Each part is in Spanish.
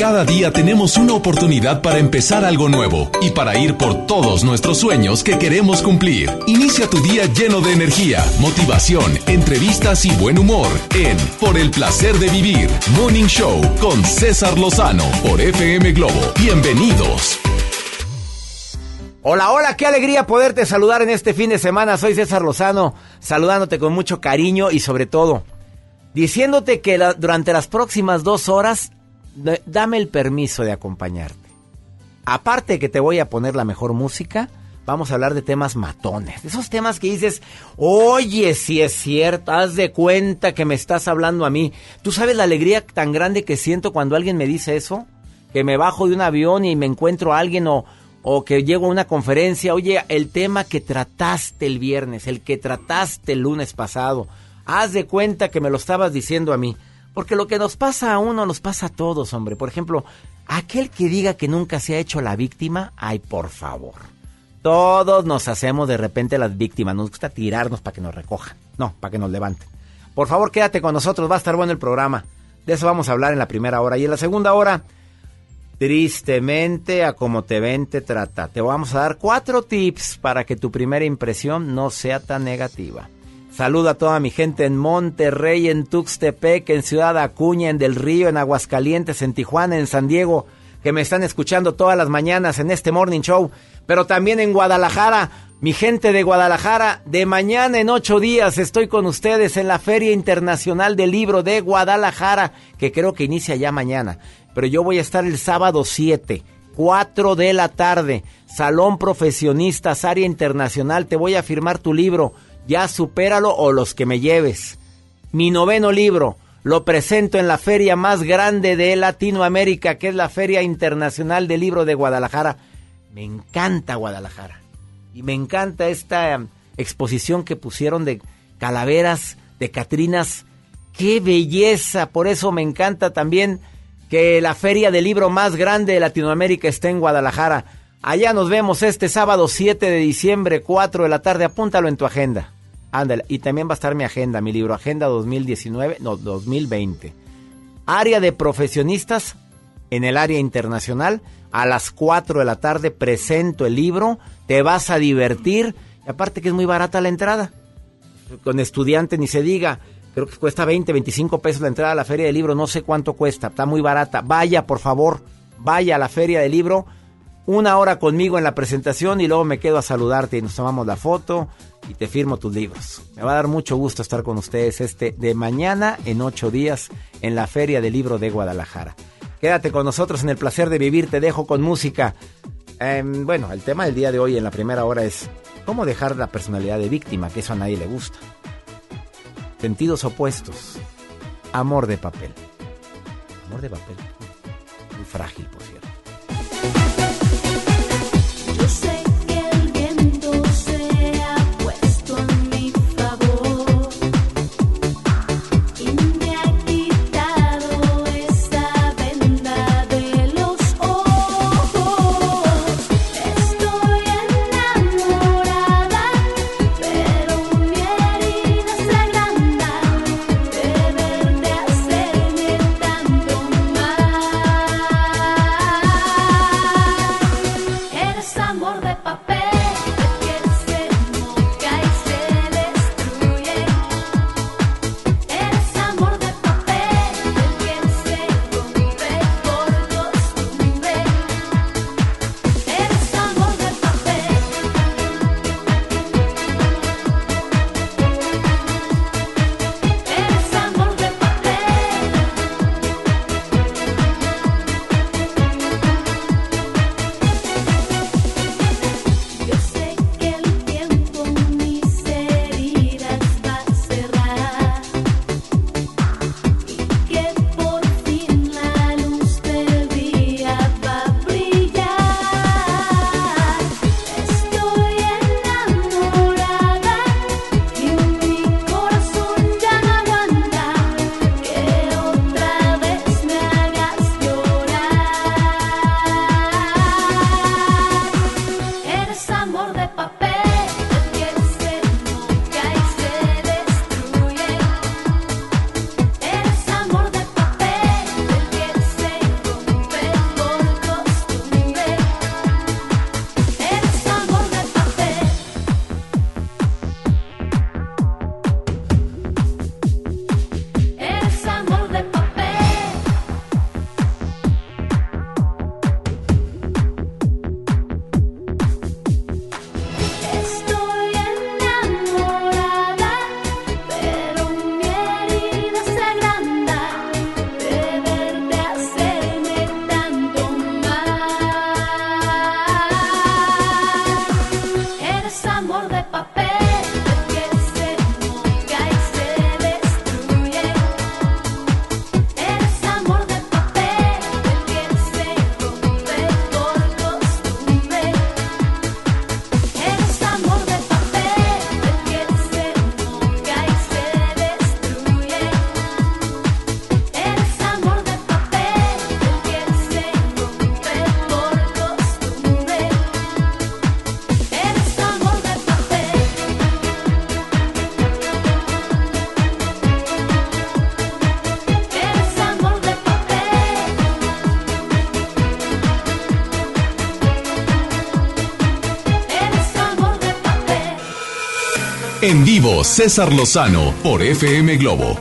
Cada día tenemos una oportunidad para empezar algo nuevo y para ir por todos nuestros sueños que queremos cumplir. Inicia tu día lleno de energía, motivación, entrevistas y buen humor en Por el placer de vivir, Morning Show con César Lozano por FM Globo. Bienvenidos. Hola, hola, qué alegría poderte saludar en este fin de semana. Soy César Lozano, saludándote con mucho cariño y sobre todo diciéndote que durante las próximas dos horas dame el permiso de acompañarte. Aparte que te voy a poner la mejor música, vamos a hablar de temas matones. Esos temas que dices, oye, si es cierto, haz de cuenta que me estás hablando a mí. ¿Tú sabes la alegría tan grande que siento cuando alguien me dice eso? Que me bajo de un avión y me encuentro a alguien o, o que llego a una conferencia. Oye, el tema que trataste el viernes, el que trataste el lunes pasado, haz de cuenta que me lo estabas diciendo a mí. Porque lo que nos pasa a uno nos pasa a todos, hombre. Por ejemplo, aquel que diga que nunca se ha hecho la víctima, ay, por favor. Todos nos hacemos de repente las víctimas. Nos gusta tirarnos para que nos recojan. No, para que nos levanten. Por favor, quédate con nosotros. Va a estar bueno el programa. De eso vamos a hablar en la primera hora. Y en la segunda hora, tristemente, a como te ven, te trata. Te vamos a dar cuatro tips para que tu primera impresión no sea tan negativa. Saluda a toda mi gente en Monterrey, en Tuxtepec, en Ciudad Acuña, en Del Río, en Aguascalientes, en Tijuana, en San Diego, que me están escuchando todas las mañanas en este Morning Show, pero también en Guadalajara. Mi gente de Guadalajara, de mañana en ocho días estoy con ustedes en la Feria Internacional del Libro de Guadalajara, que creo que inicia ya mañana. Pero yo voy a estar el sábado 7, 4 de la tarde, Salón Profesionistas, Área Internacional, te voy a firmar tu libro ya supéralo o los que me lleves. Mi noveno libro lo presento en la feria más grande de Latinoamérica, que es la Feria Internacional del Libro de Guadalajara. Me encanta Guadalajara. Y me encanta esta em, exposición que pusieron de calaveras, de Catrinas. ¡Qué belleza! Por eso me encanta también que la feria del libro más grande de Latinoamérica esté en Guadalajara. Allá nos vemos este sábado 7 de diciembre, 4 de la tarde. Apúntalo en tu agenda. Ándale, y también va a estar mi agenda, mi libro, Agenda 2019, no, 2020. Área de profesionistas en el área internacional. A las 4 de la tarde presento el libro, te vas a divertir. Y aparte que es muy barata la entrada. Con estudiante ni se diga. Creo que cuesta 20, 25 pesos la entrada a la feria del libro. No sé cuánto cuesta. Está muy barata. Vaya, por favor. Vaya a la feria del libro. Una hora conmigo en la presentación y luego me quedo a saludarte y nos tomamos la foto y te firmo tus libros. Me va a dar mucho gusto estar con ustedes este de mañana en ocho días en la Feria del Libro de Guadalajara. Quédate con nosotros en el placer de vivir, te dejo con música. Em, bueno, el tema del día de hoy en la primera hora es cómo dejar la personalidad de víctima, que eso a nadie le gusta. Sentidos opuestos. Amor de papel. Amor de papel. Muy frágil, por cierto. En vivo, César Lozano por FM Globo.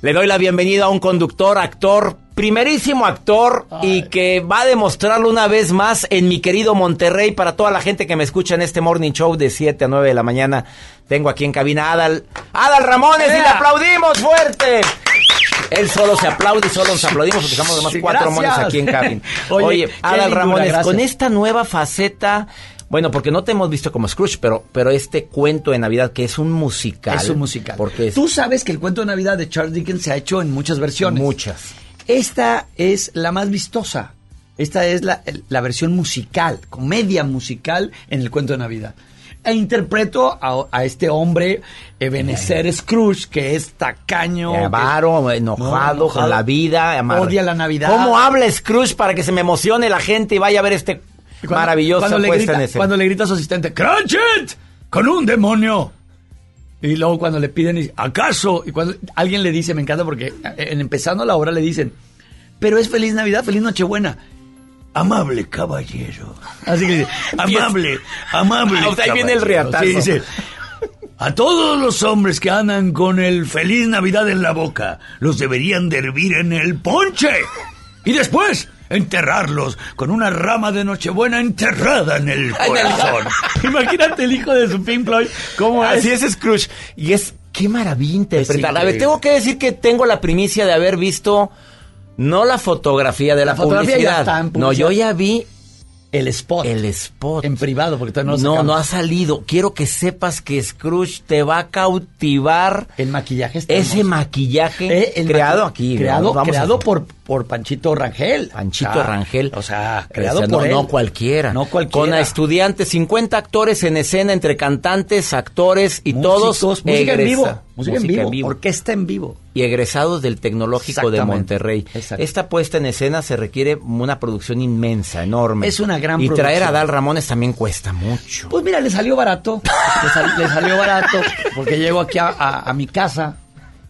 Le doy la bienvenida a un conductor, actor, primerísimo actor y que va a demostrarlo una vez más en mi querido Monterrey para toda la gente que me escucha en este morning show de 7 a 9 de la mañana. Tengo aquí en cabina a Adal, Adal Ramones y le aplaudimos fuerte. Él solo se aplaude y solo nos aplaudimos porque somos además Sí, cuatro gracias. monos aquí en cabina. Oye, Adal Ramones, con esta nueva faceta, bueno, porque no te hemos visto como Scrooge, pero, pero este cuento de Navidad que es un musical. Es un musical. Porque es Tú sabes que el cuento de Navidad de Charles Dickens se ha hecho en muchas versiones. muchas. Esta es la más vistosa. Esta es la, la versión musical, comedia musical en el cuento de Navidad. E interpreto a, a este hombre, Ebenezer Scrooge, que es tacaño. que- Avaro, enojado, No, con la vida, amar- Odia la Navidad. ¿Cómo habla Scrooge para que se me emocione la gente y vaya a ver este cuando- maravilloso cuando puesta grita, en escena? cuando le grita a su asistente, ¡Cratchit! ¡Con un demonio! Y luego cuando le piden, ¿acaso? Y cuando alguien le dice, me encanta porque eh, en empezando la obra le dicen, pero es feliz Navidad, feliz Nochebuena. Amable caballero. Así que dice, amable, amable. Ah, o sea, ahí viene el caballero". riatazo. Sí, dice, a todos los hombres que andan con el feliz Navidad en la boca, los deberían de hervir en el ponche. Y después enterrarlos con una rama de Nochebuena enterrada en el corazón. Imagínate el hijo de su Pink Floyd, cómo. Así es Scrooge. Y es, qué maravilla interpretar. A ver, tengo que decir que tengo la primicia de haber visto, no la fotografía de la, La fotografía ya publicidad. está en no, yo ya vi El spot. el spot. En privado, porque todavía no lo no, no ha salido. Quiero que sepas que Scrooge te va a cautivar. El maquillaje está Ese hermoso. maquillaje Eh, el creado maqui- aquí. Creado, creado por, por Panchito Rangel. Panchito O sea, Rangel. O sea, creado O sea, por no, él. no cualquiera. No cualquiera. Con a estudiantes, 50 actores en escena entre cantantes, actores y Músicos, todos música en vivo. Música, en, vivo, Orquesta en vivo. y egresados del Tecnológico de. Monterrey. Exacto. Esta puesta en escena se requiere una producción inmensa, enorme. Es una gran Y traer a producción. Dal Ramones también cuesta mucho. Pues mira, le salió barato. Le, sal- le salió barato porque llego aquí a, a- a mi casa.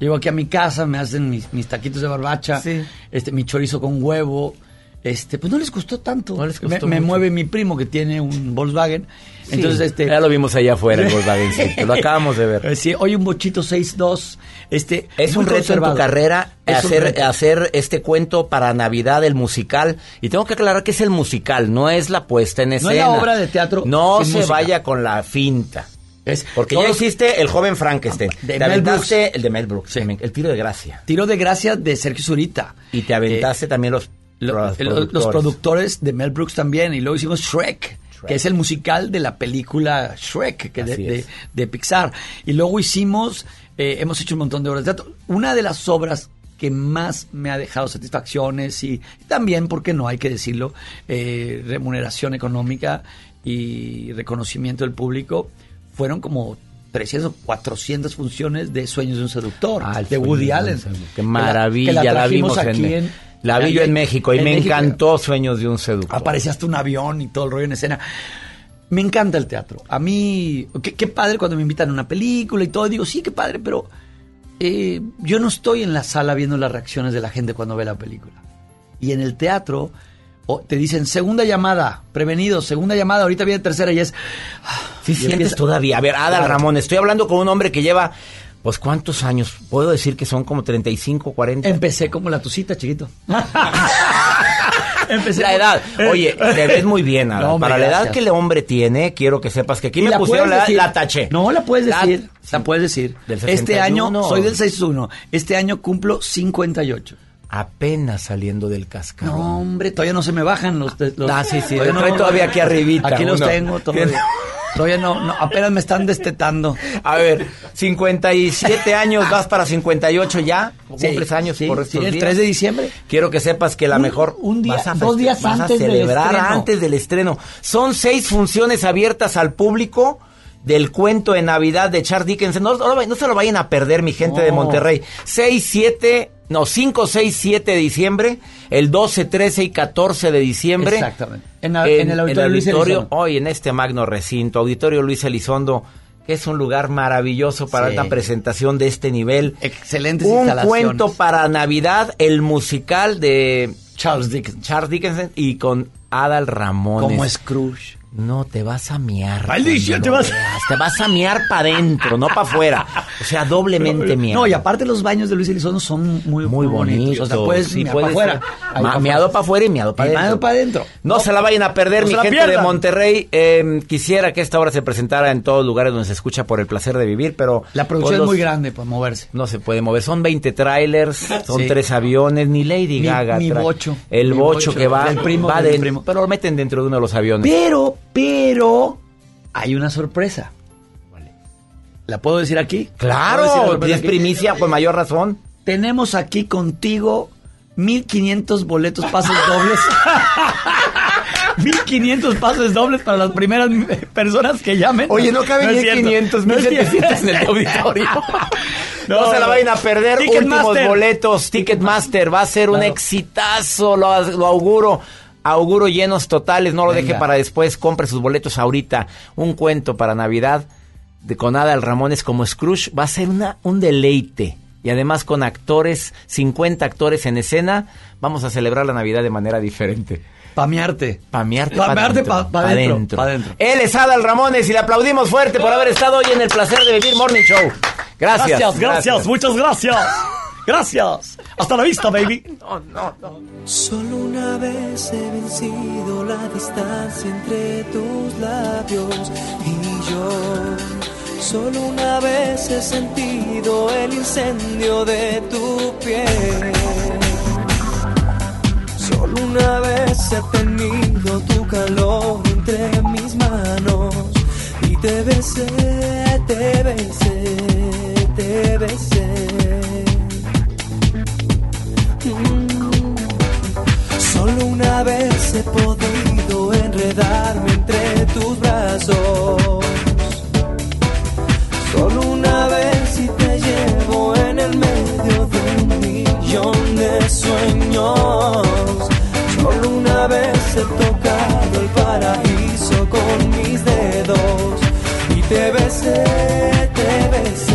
Llego aquí a mi casa, me hacen mis, mis taquitos de barbacha, Sí. este, mi chorizo con huevo. Este, pues no les costó tanto. No les costó me, mueve mi primo que tiene un Volkswagen. Entonces, Sí, este. ya lo vimos allá afuera, el Volkswagen City, lo acabamos de ver. Eh, Sí, hoy un bochito 6-2. Este, Es un reto en tu carrera Es hacer, este cuento para Navidad, el musical. Y tengo que aclarar que es el musical, no es la puesta en No escena. es la obra de teatro No se música. vaya con la finta. Porque todos- ya hiciste El joven Frankenstein. De te Mel aventaste el de Mel Brooks, Sí. también, el tiro de gracia. Tiro de gracia de Sergio Zurita. Y te aventaste también los, Eh, Lo- los lo- los, productores. de Mel Brooks también. Y luego hicimos Shrek, que es el musical de la película Shrek, que de, Así de- es. de Pixar. Y luego hicimos, eh, hemos hecho un montón de obras de teatro. Una de las obras que más me ha dejado satisfacciones y también, porque no hay que decirlo, eh, remuneración económica y reconocimiento del público, fueron como 300 o 400 funciones de Sueños de un Seductor, Ah, de Woody Allen. seductor. Qué Que la- maravilla, que la la, trajimos vimos aquí en, en- La vi yo en México y en me México. encantó Sueños de un seductor. Aparece hasta un avión y todo el rollo en escena. Me encanta el teatro. A mí, qué, qué padre cuando me invitan a una película y todo. Digo, sí, qué padre, pero eh, yo no estoy en la sala viendo las reacciones de la gente cuando ve la película. Y en el teatro te dicen segunda llamada, prevenido, segunda llamada, ahorita viene tercera y es... Sí, sientes empieza- todavía. A ver, Adal Claro. Ramón, estoy hablando con un hombre que lleva, pues, ¿cuántos años? Puedo decir que son como 35, 40. Empecé como la tucita, chiquito. Empecé La edad. Oye, te ves muy bien, Adal. No, hombre, Para la edad que el hombre tiene, quiero que sepas que aquí me la pusieron la, la taché. No, la puedes La- decir. sí. La puedes decir. Del este año 61. soy del 61. Este año cumplo 58. Apenas saliendo del cascarón. No, hombre, todavía no se me bajan los... los- Ah, sí, sí, todavía aquí arribita, Aquí los tengo todavía. Todavía no, no, apenas me están destetando. A ver, 57 años, vas para 58 ya. ¿Cumples años sí, por sí, estos el días? 3 de diciembre. Quiero que sepas que la Un- mejor un día- vas a dos días vas a antes del celebrar antes del estreno. Son seis funciones abiertas al público del cuento de Navidad de Charles Dickens. No, no, no se lo vayan a perder, mi gente de. Monterrey. 6, 7, no, 5, 6, 7 de diciembre, el 12, 13 y 14 de diciembre. Exactamente. En la- en el auditorio Luis auditorio, hoy en este magno recinto, Auditorio Luis Elizondo, que es un lugar maravilloso para Sí. una presentación de este nivel. Excelentes Un instalaciones. cuento para Navidad, el musical de Charles Dickens. Charles Dickens y con Adal Ramones. Como Scrooge. No, te vas a miar. Maldición, te vas- veas. Te vas a miar para adentro, no para afuera. O sea, doblemente miar. No, y aparte los baños de Luis Elizondo son muy, Muy bonitos. O sea, puedes sí, para afuera. miado para afuera y miado para adentro. pa' adentro. No, No, se la vayan a perder, no mi gente de. Monterrey. Eh, quisiera que esta obra se presentara en todos lugares donde se escucha por el placer de vivir, pero... La producción es los- muy grande para moverse. No se puede mover. Son 20 trailers, son Sí. tres aviones, ni Lady Mi- Gaga. mi trae. bocho. El bocho bocho, que va, primo va de- primo. pero lo meten dentro de uno de los aviones. Pero, pero, hay una sorpresa. ¿La puedo decir aquí? ¿Puedo decir Claro, tienes aquí? primicia con mayor razón. Tenemos aquí contigo 1500 boletos pases dobles. 1500 pases dobles para las primeras personas que llamen. Oye, no caben es. 1500, No es 1700 en el auditorio. No, No, se la vayan a perder. Últimos boletos. Ticketmaster va a ser un exitazo, lo, lo auguro. Auguro llenos totales, no lo deje Venga. para después, compre sus boletos ahorita. Un cuento para Navidad de con Adal Ramones como Scrooge va a ser una, un deleite. Y además con actores, 50 actores en escena, vamos a celebrar la Navidad de manera diferente. Pamearte. Pamearte Pamearte pa' pa- pa' pa' dentro, pa' dentro. Él es Adal Ramones y le aplaudimos fuerte por haber estado hoy en el placer de vivir Morning Show. Gracias. Gracias, gracias, muchas gracias. Gracias. Hasta la vista, baby. No, no, no. Solo una vez he vencido la distancia entre tus labios y yo. Solo una vez he sentido el incendio de tu piel. Solo una vez he tenido tu calor entre mis manos y te besé, te besé, te besé. Solo una vez he podido enredarme entre tus brazos. Solo una vez y te llevo en el medio de un millón de sueños. Solo una vez he tocado el paraíso con mis dedos y te besé, te besé,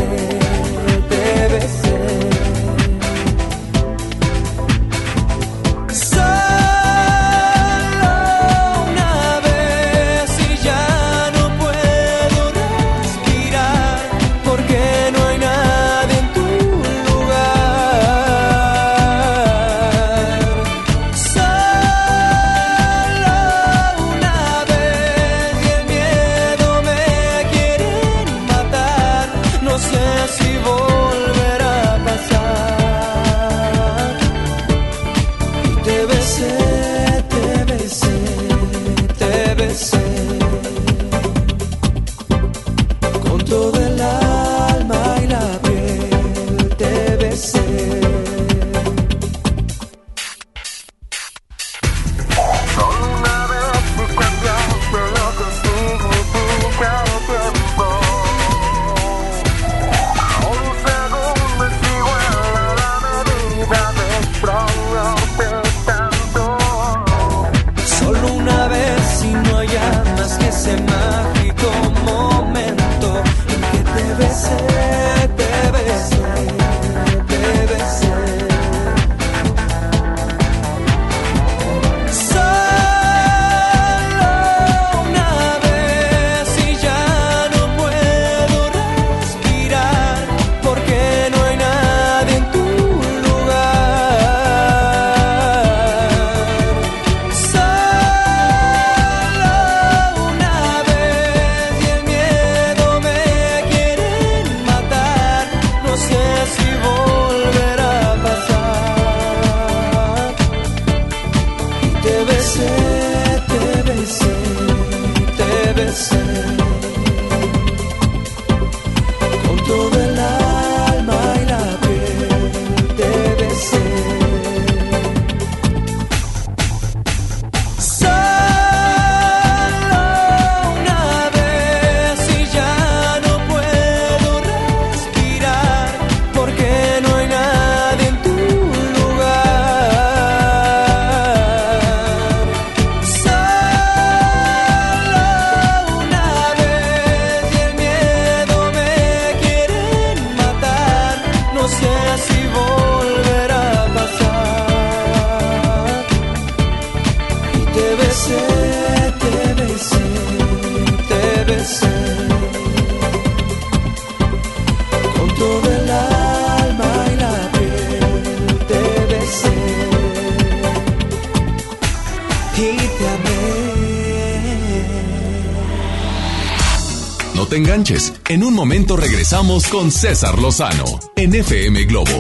con César Lozano en FM Globo.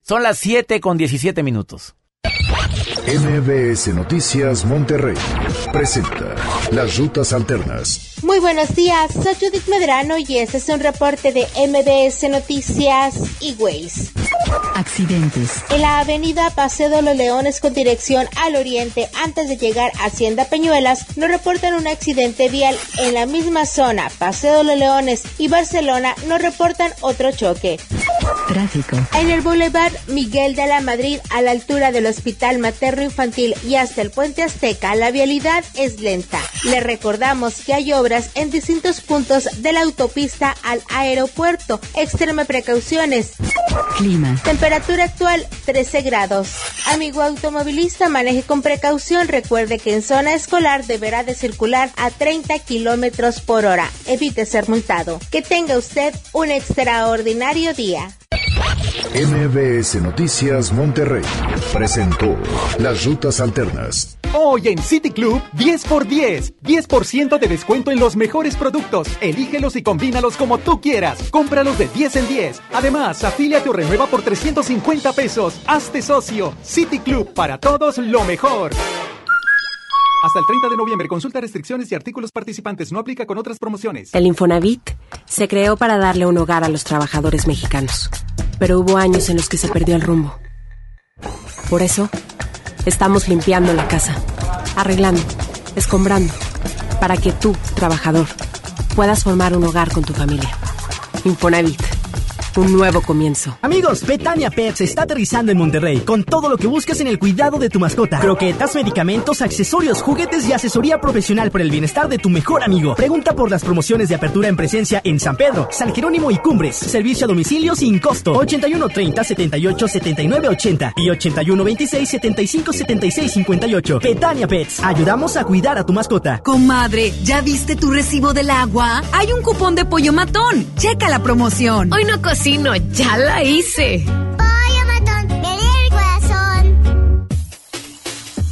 Son las 7 con 17 minutos. MBS Noticias Monterrey presenta Las Rutas Alternas. Muy buenos días, soy Judith Medrano y este es un reporte de MBS Noticias y Ways. Accidentes. En la avenida Paseo de los Leones con dirección al oriente antes de llegar a Hacienda Peñuelas nos reportan un accidente vial en la misma zona. Paseo de los Leones y Barcelona nos reportan otro choque. Tráfico. En el Boulevard Miguel de la Madrid a la altura del Hospital Materno Infantil y hasta el Puente Azteca la vialidad es lenta. Le recordamos que hay obras en distintos puntos de la autopista al aeropuerto. Extreme precauciones. Clima. Temperatura actual 13 grados. Amigo automovilista, maneje con precaución. Recuerde que en zona escolar deberá de circular a 30 kilómetros por hora. Evite ser multado. Que tenga usted un extraordinario día. MBS Noticias Monterrey presentó Las Rutas Alternas. Hoy en City Club, 10 por 10. 10% de descuento en los mejores productos. Elígelos y combínalos como tú quieras. Cómpralos de 10 en 10. Además, afíliate o renueva por 350 pesos. Hazte socio. City Club, para todos lo mejor. Hasta el 30 de noviembre, consulta restricciones y artículos participantes. No aplica con otras promociones. El Infonavit se creó para darle un hogar a los trabajadores mexicanos. Pero hubo años en los que se perdió el rumbo. Por eso, estamos limpiando la casa, arreglando, escombrando, para que tú, trabajador, puedas formar un hogar con tu familia. Infonavit. Un nuevo comienzo. Amigos, Betania Pets está aterrizando en Monterrey con todo lo que buscas en el cuidado de tu mascota. Croquetas, medicamentos, accesorios, juguetes y asesoría profesional por el bienestar de tu mejor amigo. Pregunta por las promociones de apertura en presencia en San Pedro, San Jerónimo y Cumbres. Servicio a domicilio sin costo. 81 30 78 79 80 y 81 26 75 76 58. Betania Pets. Ayudamos a cuidar a tu mascota. Comadre, ¿ya viste tu recibo del agua? Hay un cupón de pollo matón. Checa la promoción. Hoy no cocino, ya la hice.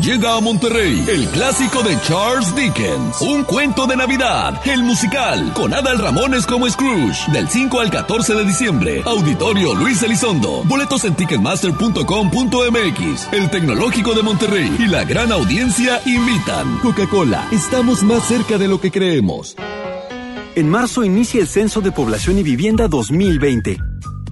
Llega a Monterrey el clásico de Charles Dickens, un cuento de Navidad, el musical, con Adal Ramones como Scrooge, del 5 al 14 de diciembre. Auditorio Luis Elizondo. Boletos en ticketmaster.com.mx. El Tecnológico de Monterrey y la gran audiencia invitan. Coca-Cola, estamos más cerca de lo que creemos. En marzo inicia el Censo de Población y Vivienda 2020.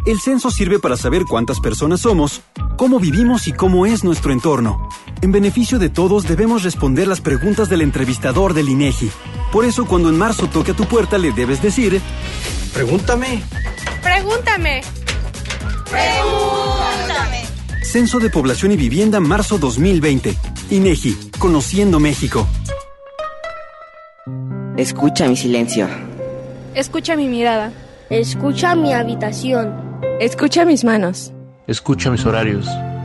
El censo sirve para saber cuántas personas somos, cómo vivimos y cómo es nuestro entorno. En beneficio de todos debemos responder las preguntas del entrevistador del INEGI. Por eso cuando en marzo toque a tu puerta le debes decir, pregúntame. Pregúntame. Pregúntame. Censo de Población y Vivienda marzo 2020. INEGI, Conociendo México. Escucha mi silencio. Escucha mi mirada. Escucha mi habitación. Escucha mis manos. Escucha mis horarios.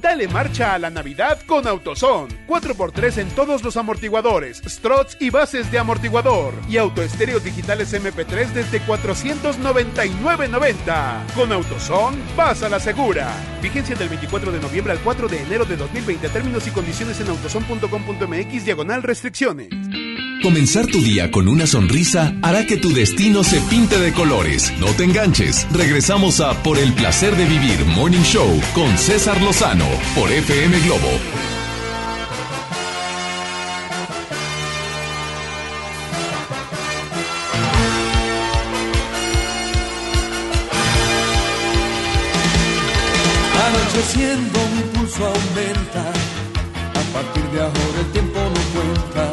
Dale marcha a la Navidad con AutoZone. 4x3 en todos los amortiguadores, struts y bases de amortiguador. Y autoestéreos digitales MP3 desde 499.90. Con AutoZone, vas a la segura. Vigencia del 24 de noviembre al 4 de enero de 2020. Términos y condiciones en autozone.com.mx diagonal restricciones. Comenzar tu día con una sonrisa hará que tu destino se pinte de colores. No te enganches. Regresamos a Por el placer de vivir Morning Show con César Lozano por FM Globo. Anocheciendo mi pulso aumenta, a partir de ahora el tiempo no cuenta.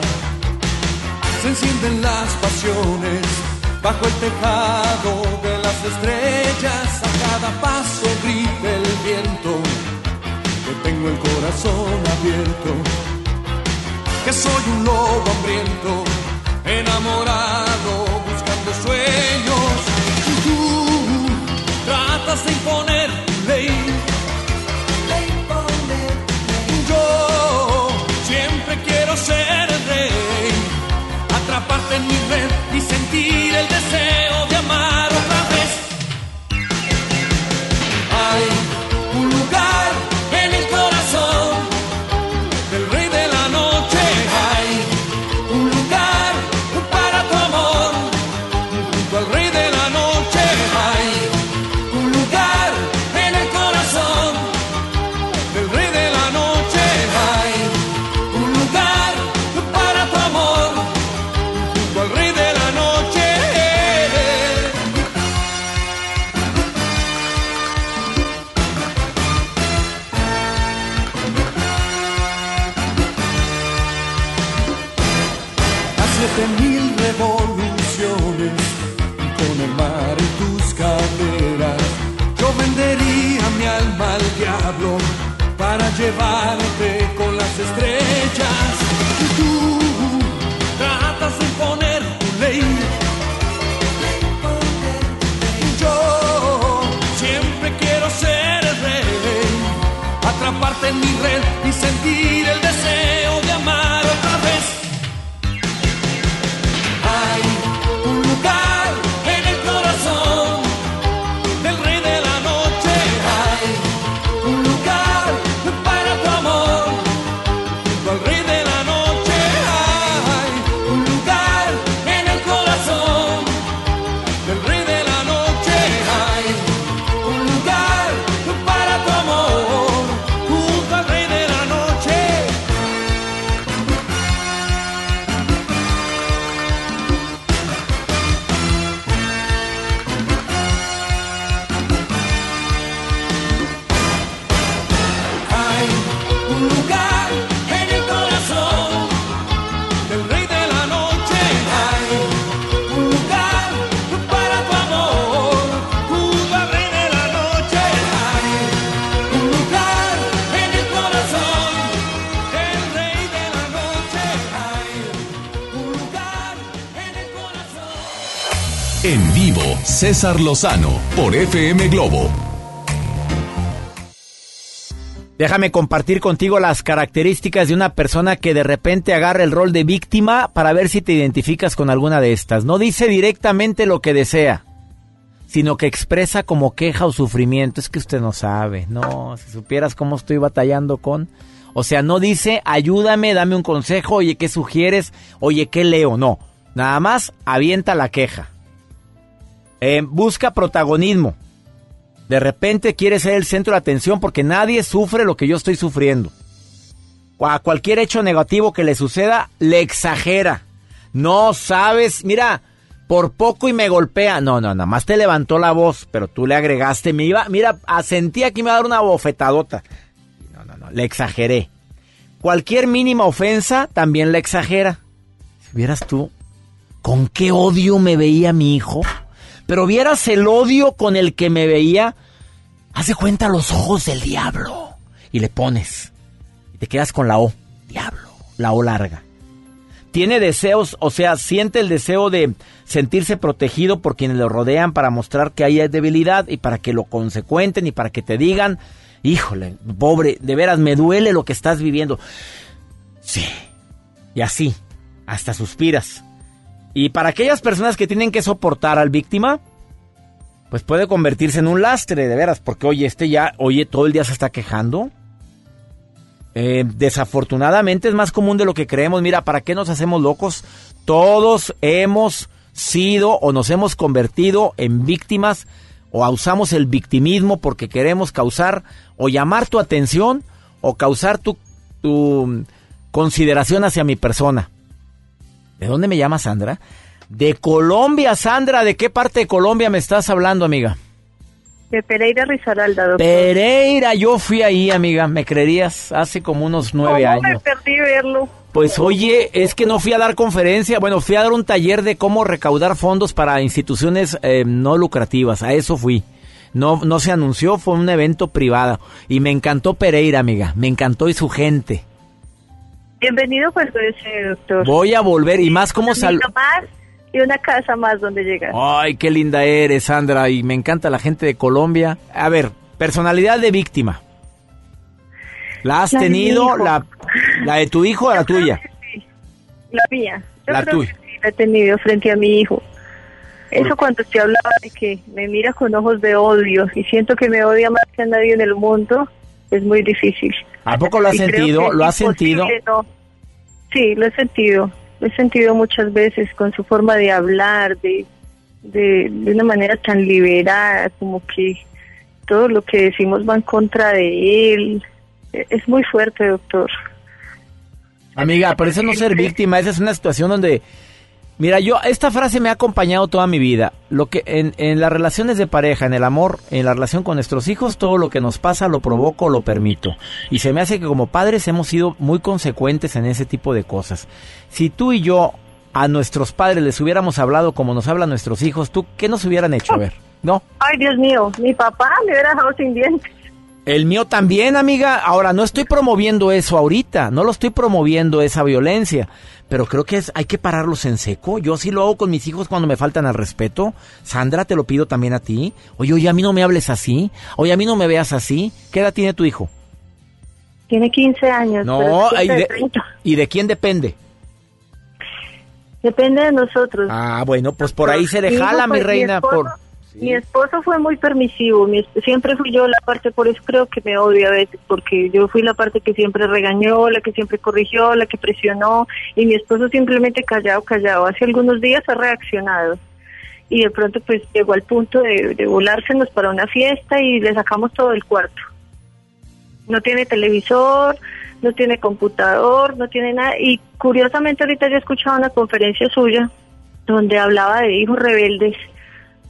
Se encienden las pasiones bajo el tejado de las estrellas, a cada paso en mi red y sentir el deseo César Lozano por FM Globo. Déjame compartir contigo las características de una persona que de repente agarra el rol de víctima para ver si te identificas con alguna de estas. No dice directamente lo que desea, sino que expresa como queja o sufrimiento. Es que usted no sabe, no, si supieras cómo estoy batallando con... O sea, no dice ayúdame, dame un consejo, oye, ¿qué sugieres? Oye, ¿qué leo? No, nada más avienta la queja. Eh, busca protagonismo. De repente quiere ser el centro de atención porque nadie sufre lo que yo estoy sufriendo. A cualquier hecho negativo que le suceda, le exagera. No sabes, mira, por poco y me golpea. No, no, nada más te levantó la voz, pero tú le agregaste, me iba, mira, sentía que me iba a dar una bofetadota. No, no, no, le exageré. Cualquier mínima ofensa también le exagera. Si vieras tú, ¿con qué odio me veía mi hijo? Pero vieras el odio con el que me veía. Haz de cuenta los ojos del diablo. Y le pones. Y te quedas con la O. Diablo. La O larga. Tiene deseos, o sea, siente el deseo de sentirse protegido por quienes lo rodean para mostrar que hay debilidad y para que lo consecuenten y para que te digan, híjole, pobre, de veras me duele lo que estás viviendo. Sí, y así, hasta suspiras. Y para aquellas personas que tienen que soportar al víctima, pues puede convertirse en un lastre, de veras, porque oye, este ya, oye, todo el día se está quejando. Eh, desafortunadamente es más común de lo que creemos. Mira, ¿para qué nos hacemos locos? Todos hemos sido o nos hemos convertido en víctimas o usamos el victimismo porque queremos causar o llamar tu atención o causar tu, tu consideración hacia mi persona. ¿De dónde me llamas, Sandra? De Colombia, Sandra. ¿De qué parte de Colombia me estás hablando, amiga? De Pereira Rizaralda, doctor. Pereira, yo fui ahí, amiga, ¿me creerías? Hace como unos nueve ¿Cómo me años. perdí verlo? Pues oye, es que no fui a dar conferencia, bueno, fui a dar un taller de cómo recaudar fondos para instituciones eh, no lucrativas, a eso fui. No, no se anunció, fue un evento privado. Y me encantó Pereira, amiga, me encantó y su gente. Bienvenido cuando ese doctor. Voy a volver y más como sal... Más y una casa más donde llegar. Ay, qué linda eres, Sandra, y me encanta la gente de Colombia. A ver, personalidad de víctima. ¿La has La tenido? La, ¿La de tu hijo o la tuya? La mía. Yo La tuya. sí la he tenido frente a mi hijo. Eso cuando usted hablaba de que me mira con ojos de odio y siento que me odia más que a nadie en el mundo, es muy difícil. ¿A poco lo has Y sentido? ¿Lo has sentido? no- Sí, lo he sentido. Lo he sentido muchas veces con su forma de hablar, de, de, de una manera tan liberada, como que todo lo que decimos va en contra de él. E- Es muy fuerte, doctor. Amiga, por eso no ser víctima, esa es una situación donde... Mira, yo, esta frase me ha acompañado toda mi vida. Lo que en, en las relaciones de pareja, en el amor, en la relación con nuestros hijos, todo lo que nos pasa lo provoco, lo permito. Y se me hace que como padres hemos sido muy consecuentes en ese tipo de cosas. Si tú y yo a nuestros padres les hubiéramos hablado como nos hablan nuestros hijos, ¿tú qué nos hubieran hecho? A ver, ¿no? Ay, Dios mío, mi papá me hubiera dejado sin dientes. El mío también, amiga. Ahora, no estoy promoviendo eso ahorita, no lo estoy promoviendo esa violencia, pero creo que es, hay que pararlos en seco. Yo sí lo hago con mis hijos cuando me faltan al respeto. Sandra, te lo pido también a ti. Oye, oye, a mí no me hables así. Oye, a mí no me veas así. ¿Qué edad tiene tu hijo? Tiene 15 años. No, pero ¿y de de, 30. ¿y de quién depende? Depende de nosotros. Ah, bueno, pues por ahí se le jala, mi reina. esposo- por... Mi esposo fue muy permisivo, mi siempre fui yo la parte, por eso creo que me odia a veces, porque yo fui la parte que siempre regañó, la que siempre corrigió, la que presionó, y mi esposo simplemente callado, callado. Hace algunos días ha reaccionado, y de pronto pues llegó al punto de, de volársenos para una fiesta y le sacamos todo el cuarto. No tiene televisor, no tiene computador, no tiene nada, y curiosamente ahorita yo he escuchado una conferencia suya donde hablaba de hijos rebeldes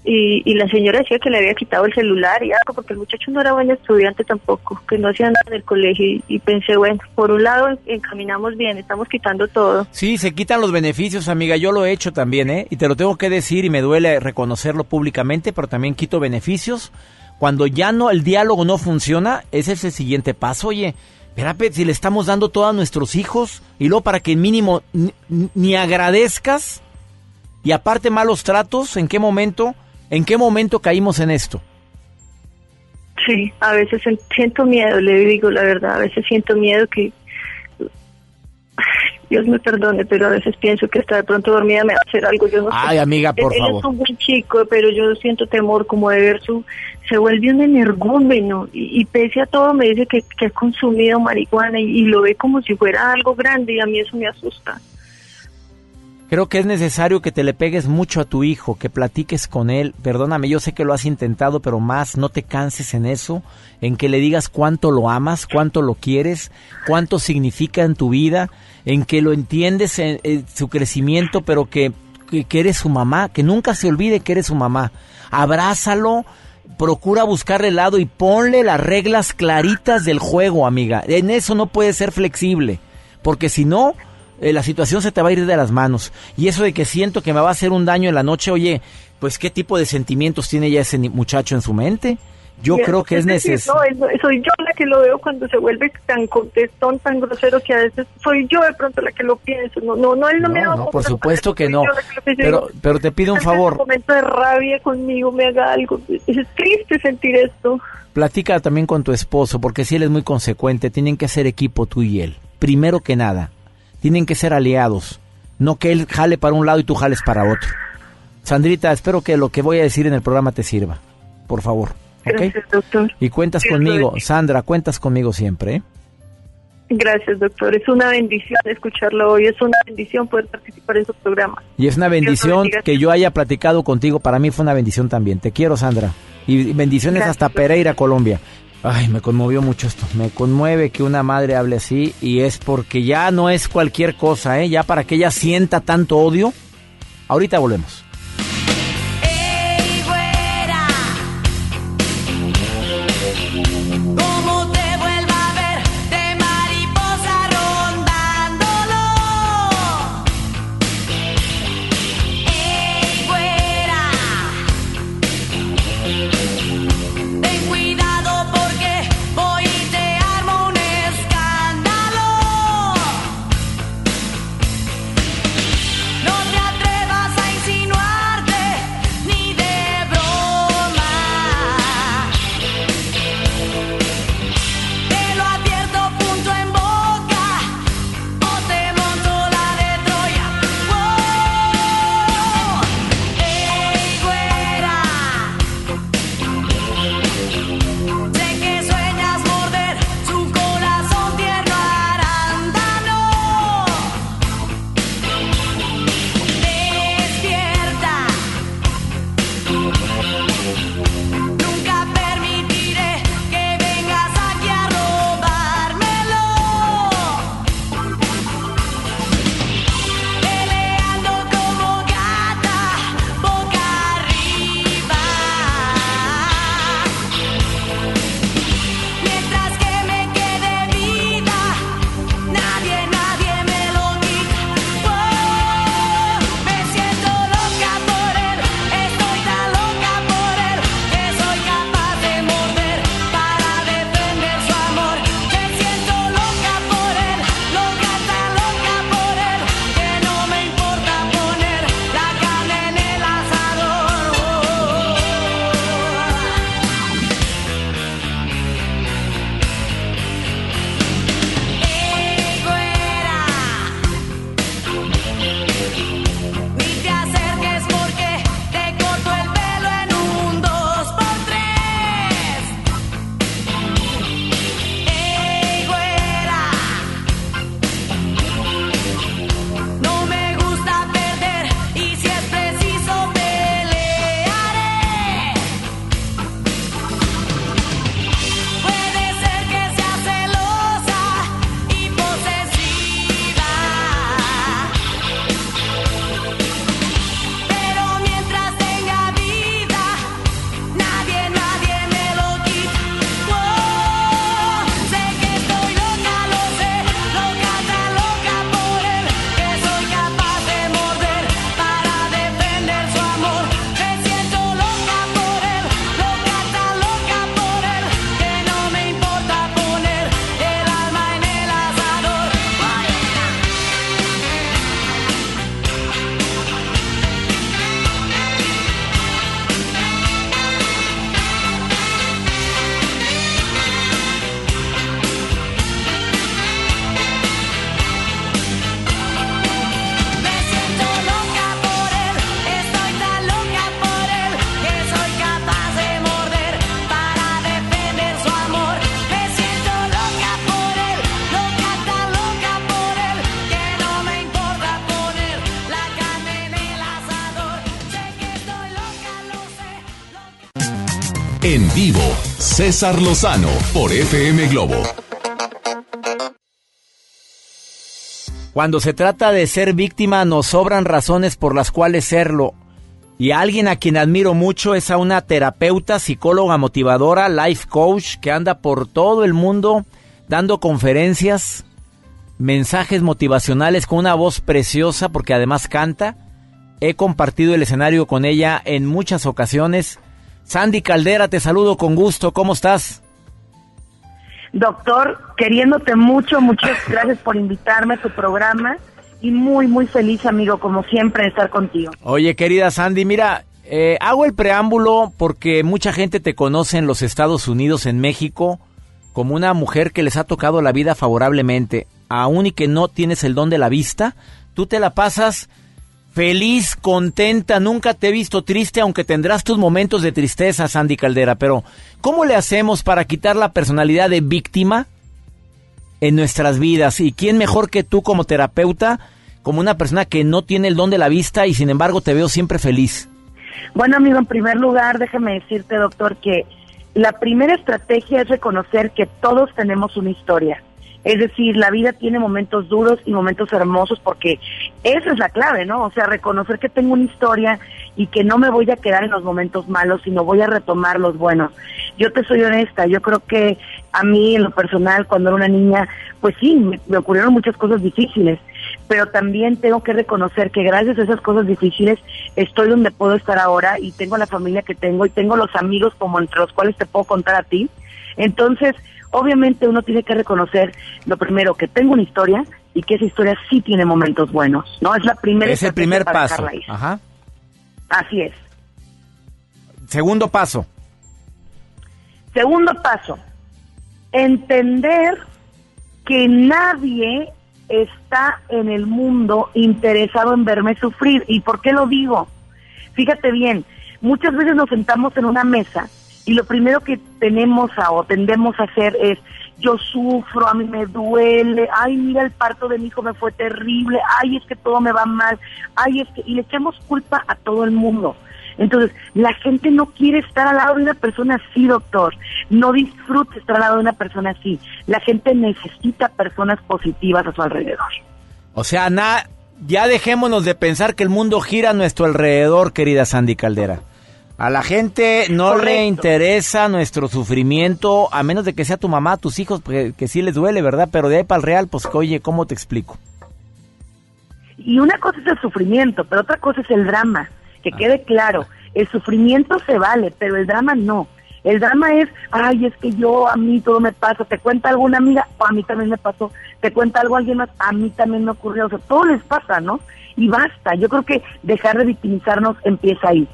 y, y la señora decía que le había quitado el celular y algo porque el muchacho no era buen estudiante tampoco, que no hacía nada en el colegio y, pensé, bueno, por un lado en- encaminamos bien, estamos quitando todo. Sí, se quitan los beneficios, amiga. Yo lo he hecho también, ¿eh? Y te lo tengo que decir y me duele reconocerlo públicamente, pero también quito beneficios. Cuando ya no, el diálogo no funciona, ese es el siguiente paso. Oye, espérate, si le estamos dando todo a nuestros hijos y luego para que mínimo ni, ni agradezcas y aparte malos tratos, ¿en qué momento, en qué momento caímos en esto? Sí, a veces siento miedo, le digo la verdad, a veces siento miedo que Dios me perdone, pero a veces pienso que hasta de pronto dormida me va a hacer algo, yo no sé. Ay, amiga, por él favor. es un buen chico, pero yo siento temor como de ver su... Se vuelve un energúmeno y, y pese a todo me dice que, que ha consumido marihuana y, y lo ve como si fuera algo grande y a mí eso me asusta. Creo que es necesario que te le pegues mucho a tu hijo, que platiques con él. Perdóname, yo sé que lo has intentado, pero más no te canses en eso, en que le digas cuánto lo amas, cuánto lo quieres, cuánto significa en tu vida, en que lo entiendes en, en su crecimiento, pero que, que, que eres su mamá, que nunca se olvide que eres su mamá. Abrázalo, procura buscarle el lado y ponle las reglas claritas del juego, amiga. En eso no puedes ser flexible, porque si no, eh, la situación se te va a ir de las manos. Y eso de que siento que me va a hacer un daño en la noche, oye, pues qué tipo de sentimientos tiene ya ese muchacho en su mente. Yo creo que es necesario. No, soy yo la que lo veo cuando se vuelve tan contestón, tan grosero que a veces soy yo de pronto la que lo pienso. No, no, no, él no, me No, por supuesto que no. que. Pero, pero te pido un favor. un momento de rabia conmigo me haga algo. Es triste sentir esto. Platica también con tu esposo, porque si él es muy consecuente, tienen que ser equipo tú y él. Primero que nada, tienen que ser aliados, no que él jale para un lado y tú jales para otro. Sandrita, espero que lo que voy a decir en el programa te sirva, por favor. Gracias, doctor. Y cuentas conmigo. Sandra, cuentas conmigo siempre. ¿eh? Gracias, doctor. Es una bendición escucharlo hoy. Es una bendición poder participar en su programa. Y es una bendición que yo haya platicado contigo, para mí fue una bendición también. Te quiero, Sandra. Y bendiciones Gracias. hasta Pereira, Colombia. Ay, me conmovió mucho esto. Me conmueve que una madre hable así y es porque ya no es cualquier cosa, ¿eh? Ya para que ella sienta tanto odio. Ahorita volvemos. César Lozano por FM Globo. Cuando se trata de ser víctima nos sobran razones por las cuales serlo. Y alguien a quien admiro mucho es a una terapeuta, psicóloga motivadora, life coach, que anda por todo el mundo dando conferencias, mensajes motivacionales con una voz preciosa porque además canta. He compartido el escenario con ella en muchas ocasiones. Sandy Caldera, te saludo con gusto. ¿Cómo estás? Doctor, queriéndote mucho, muchas gracias por invitarme a tu programa y muy, muy feliz, amigo, como siempre, de estar contigo. Oye, querida Sandy, mira, eh, hago el preámbulo porque mucha gente te conoce en los Estados Unidos, en México, como una mujer que les ha tocado la vida favorablemente. Aún y que no tienes el don de la vista, tú te la pasas feliz, contenta, nunca te he visto triste, aunque tendrás tus momentos de tristeza, Sandy Caldera, pero ¿cómo le hacemos para quitar la personalidad de víctima en nuestras vidas? ¿Y quién mejor que tú como terapeuta, como una persona que no tiene el don de la vista y sin embargo te veo siempre feliz? Bueno, amigo, en primer lugar, déjame decirte, doctor, que la primera estrategia es reconocer que todos tenemos una historia. Es decir, la vida tiene momentos duros y momentos hermosos porque esa es la clave, ¿no? O sea, reconocer que tengo una historia y que no me voy a quedar en los momentos malos, sino voy a retomar los buenos. Yo te soy honesta, yo creo que a mí en lo personal, cuando era una niña, pues sí, me, ocurrieron muchas cosas difíciles, pero también tengo que reconocer que gracias a esas cosas difíciles estoy donde puedo estar ahora y tengo la familia que tengo y tengo los amigos como entre los cuales te puedo contar a ti. Entonces, obviamente uno tiene que reconocer lo primero que tengo una historia y que esa historia sí tiene momentos buenos, ¿no? Es la primera Es el primer paso. Ajá. Así es. Segundo paso. Segundo paso, entender que nadie está en el mundo interesado en verme sufrir. ¿Y por qué lo digo? Fíjate bien, muchas veces nos sentamos en una mesa y lo primero que tenemos a, o tendemos a hacer es, yo sufro, a mí me duele, ay, mira el parto de mi hijo me fue terrible, ay, es que todo me va mal, ay, es que, y le echamos culpa a todo el mundo. Entonces, la gente no quiere estar al lado de una persona así, doctor. No disfruta estar al lado de una persona así. La gente necesita personas positivas a su alrededor. O sea, na- ya dejémonos de pensar que el mundo gira a nuestro alrededor, querida Sandy Caldera. A la gente no le Correcto. interesa nuestro sufrimiento, a menos de que sea tu mamá, tus hijos, que, que sí les duele, ¿verdad? Pero de ahí para el real, pues oye, ¿cómo te explico? Y una cosa es el sufrimiento, pero otra cosa es el drama. Que quede claro, el sufrimiento se vale, pero el drama no. El drama es, ay, es que yo, a mí todo me pasa, te cuenta alguna amiga, a mí también me pasó, te cuenta algo alguien más, a mí también me ocurrió, o sea, todo les pasa, ¿no? Y basta, yo creo que dejar de victimizarnos empieza ahí.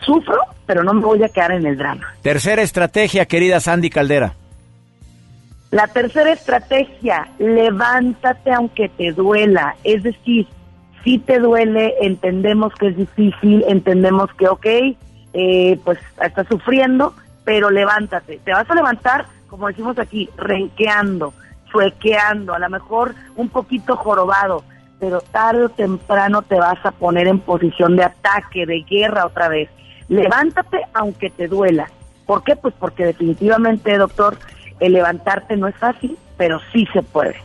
Sufro, pero no me voy a quedar en el drama. Tercera estrategia, querida Sandy Caldera. La tercera estrategia, levántate aunque te duela. Es decir, si te duele, entendemos que es difícil, entendemos que, ok, eh, pues estás sufriendo, pero levántate. Te vas a levantar, como decimos aquí, renqueando, chuequeando, a lo mejor un poquito jorobado, pero tarde o temprano te vas a poner en posición de ataque, de guerra otra vez. Levántate aunque te duela. ¿Por qué? Pues porque definitivamente, doctor, el levantarte no es fácil, pero sí se puede.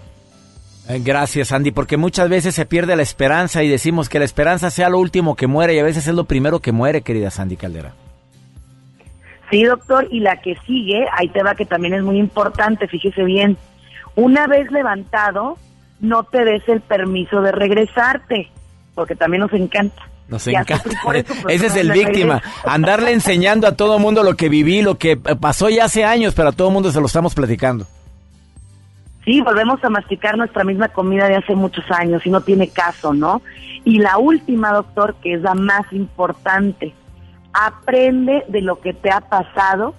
Eh, Gracias, Sandy, porque muchas veces se pierde la esperanza y decimos que la esperanza sea lo último que muere y a veces es lo primero que muere, querida Sandy Caldera. Sí, doctor, y la que sigue, ahí te va que también es muy importante, fíjese bien. Una vez levantado, no te des el permiso de regresarte, porque también nos encanta. Nos encanta. eso, Ese es el víctima. Andarle enseñando a todo mundo lo que viví, lo que pasó ya hace años, pero a todo mundo se lo estamos platicando. Sí, volvemos a masticar nuestra misma comida de hace muchos años y no tiene caso, ¿no? Y la última, doctor, que es la más importante, aprende de lo que te ha pasado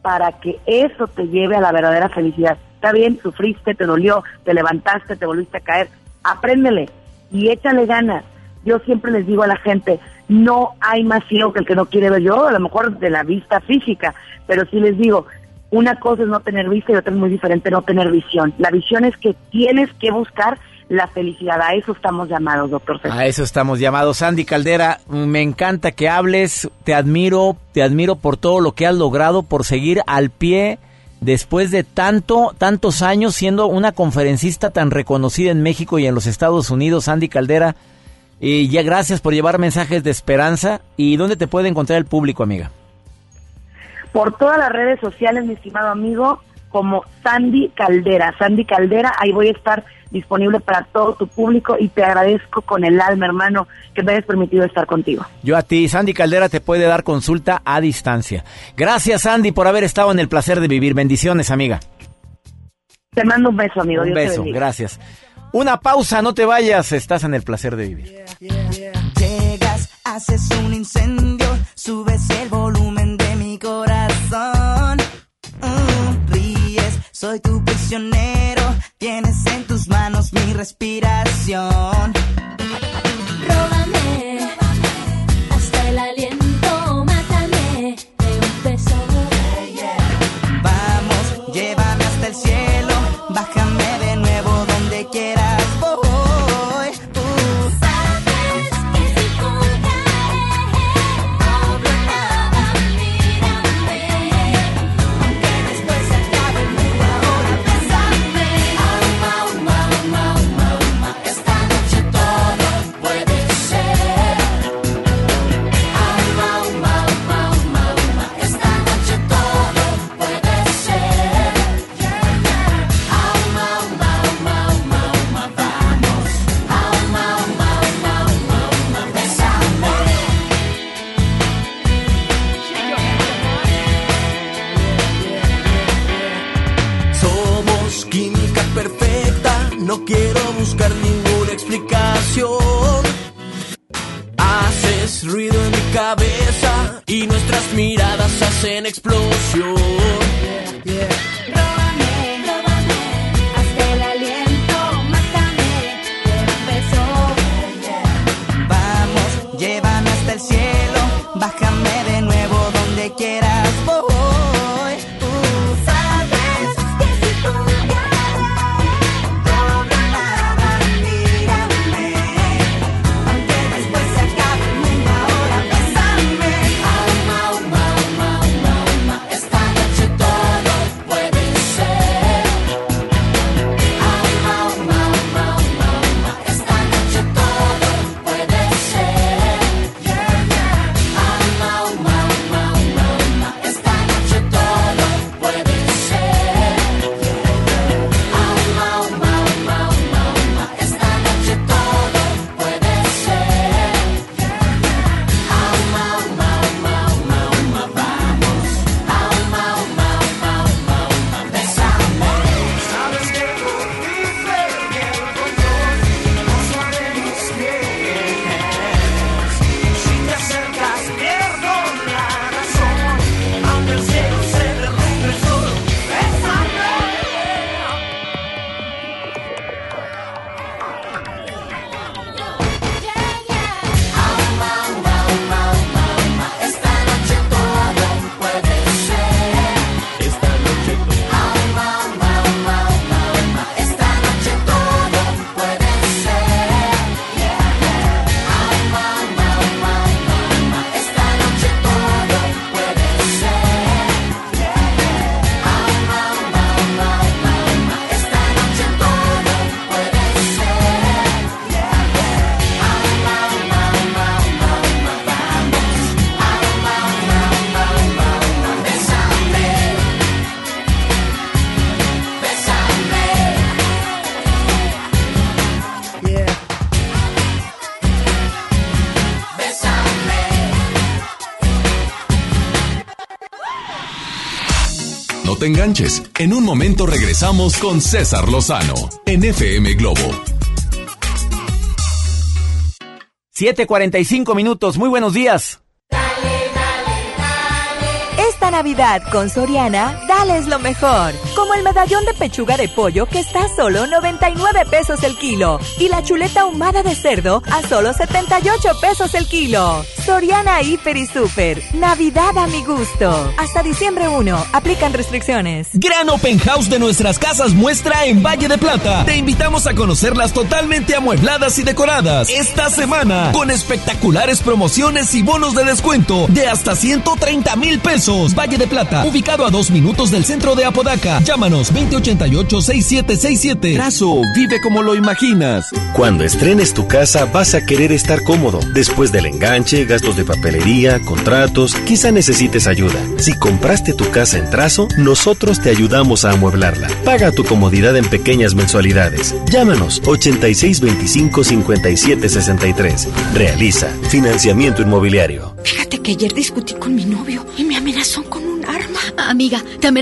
para que eso te lleve a la verdadera felicidad. Está bien, sufriste, te dolió, te levantaste, te volviste a caer, apréndele y échale ganas. Yo siempre les digo a la gente, no hay más ciego que el que no quiere ver yo, a lo mejor de la vista física, pero sí les digo, una cosa es no tener vista y otra es muy diferente no tener visión. La visión es que tienes que buscar la felicidad, a eso estamos llamados, doctor. A eso estamos llamados. Sandy Caldera, me encanta que hables, te admiro, te admiro por todo lo que has logrado, por seguir al pie después de tanto, tantos años siendo una conferencista tan reconocida en México y en los Estados Unidos, Sandy Caldera. Y ya gracias por llevar mensajes de esperanza. ¿Y dónde te puede encontrar el público, amiga? Por todas las redes sociales, mi estimado amigo, como Sandy Caldera. Sandy Caldera, ahí voy a estar disponible para todo tu público y te agradezco con el alma, hermano, que me hayas permitido estar contigo. Yo a ti, Sandy Caldera te puede dar consulta a distancia. Gracias, Sandy, por haber estado en el placer de vivir. Bendiciones, amiga. Te mando un beso, amigo. Un Dios beso, gracias. Una pausa, no te vayas, estás en el placer de vivir. Llegas, haces un incendio, subes el volumen de mi corazón. Mm, ríes, soy tu prisionero, tienes en tus manos mi respiración. Te enganches. En un momento regresamos con César Lozano en FM Globo. 7.45 minutos, muy buenos días. Esta Navidad con Soriana, dales lo mejor. Como el medallón de pechuga de pollo que está a solo 99 pesos el kilo. Y la chuleta ahumada de cerdo a solo 78 pesos el kilo. Soriana Hiper y Super. Navidad a mi gusto. Hasta diciembre 1. Aplican restricciones. Gran Open House de nuestras casas muestra en Valle de Plata. Te invitamos a conocerlas totalmente amuebladas y decoradas esta semana con espectaculares promociones y bonos de descuento de hasta 130 mil pesos. Valle de Plata, ubicado a dos minutos del centro de Apodaca. Llámanos 2088-6767. Trazo, vive como lo imaginas. Cuando estrenes tu casa vas a querer estar cómodo. Después del enganche, gastos de papelería, contratos, quizá necesites ayuda. Si compraste tu casa en Trazo, nosotros te ayudamos a amueblarla. Paga tu comodidad en pequeñas mensualidades. Llámanos 8625-5763. Realiza financiamiento inmobiliario. Fíjate que ayer discutí con mi novio y me amenazó con un arma. Amiga, te amenazó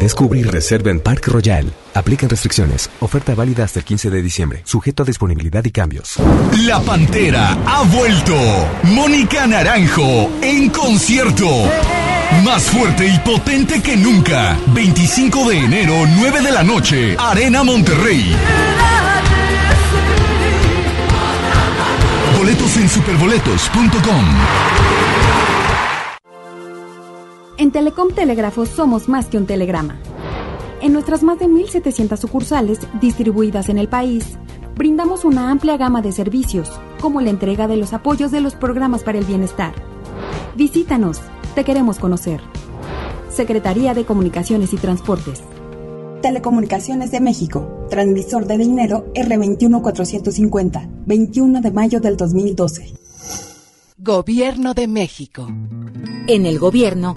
Descubre y reserva en Park Royal. Aplican restricciones. Oferta válida hasta el 15 de diciembre. Sujeto a disponibilidad y cambios. La Pantera ha vuelto. Mónica Naranjo en concierto. Más fuerte y potente que nunca. 25 de enero, 9 de la noche. Arena Monterrey. Boletos en superboletos.com. En Telecom Telégrafos somos más que un telegrama. En nuestras más de 1.700 sucursales distribuidas en el país, brindamos una amplia gama de servicios, como la entrega de los apoyos de los programas para el bienestar. Visítanos, te queremos conocer. Secretaría de Comunicaciones y Transportes. Telecomunicaciones de México, transmisor de dinero R21450, 21 de mayo del 2012. Gobierno de México. En el gobierno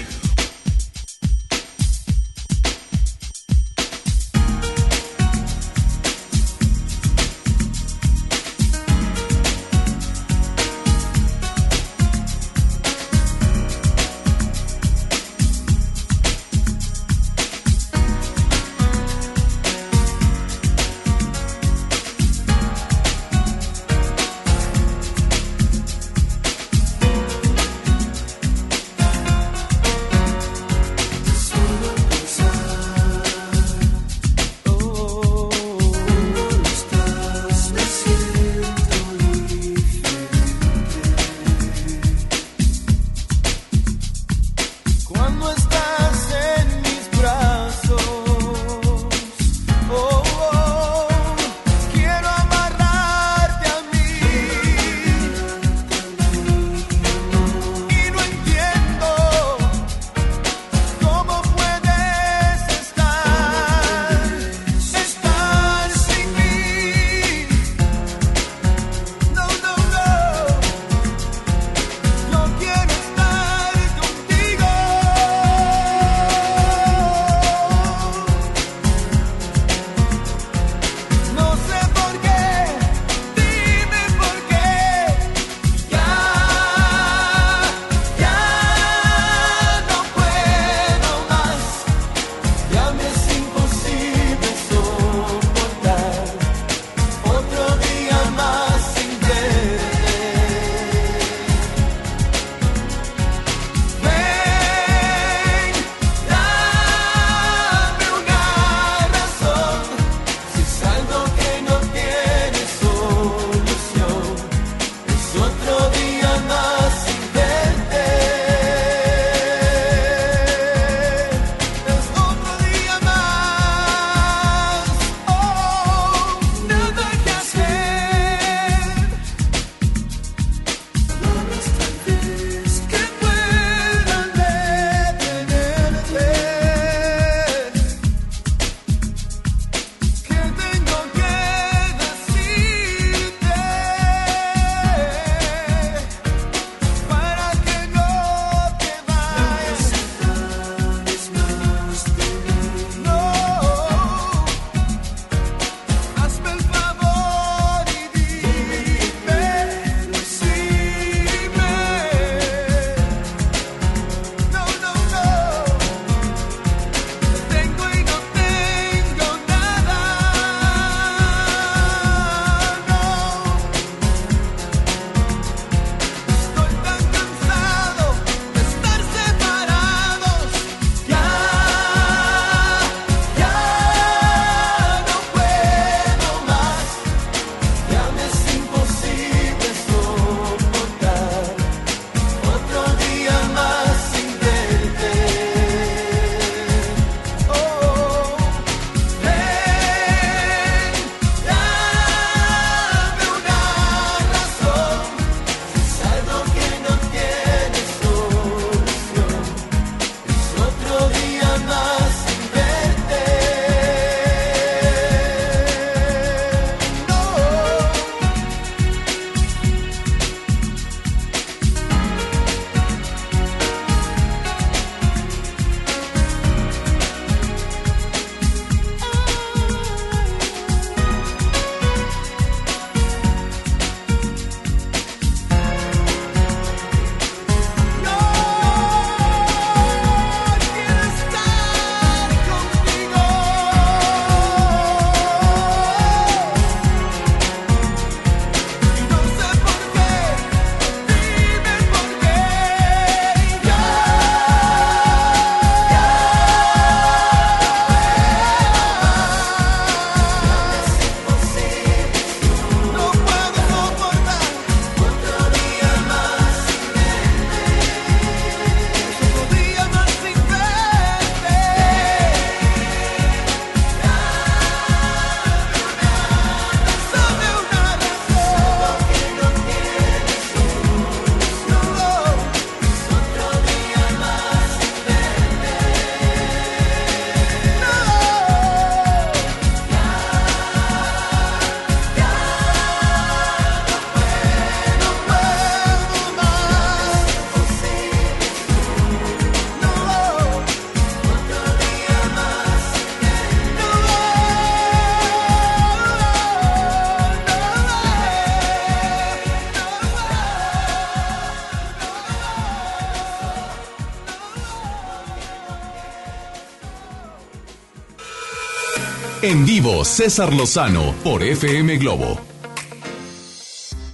En vivo, César Lozano por FM Globo.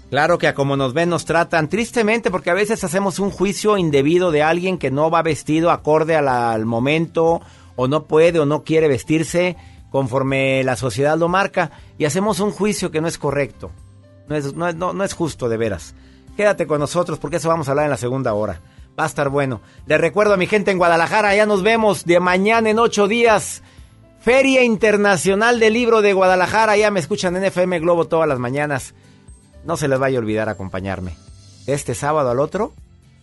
Claro que a como nos ven nos tratan tristemente porque a veces hacemos un juicio indebido de alguien que no va vestido acorde al momento o no puede o no quiere vestirse conforme la sociedad lo marca y hacemos un juicio que no es correcto. No es, no es- no- no es justo de veras. Quédate con nosotros porque eso vamos a hablar en la segunda hora. Va a estar bueno. Les recuerdo a mi gente en Guadalajara, ya nos vemos de mañana en ocho días. Feria Internacional del Libro de Guadalajara, ya me escuchan en FM Globo todas las mañanas. No se les vaya a olvidar acompañarme. Este sábado al otro,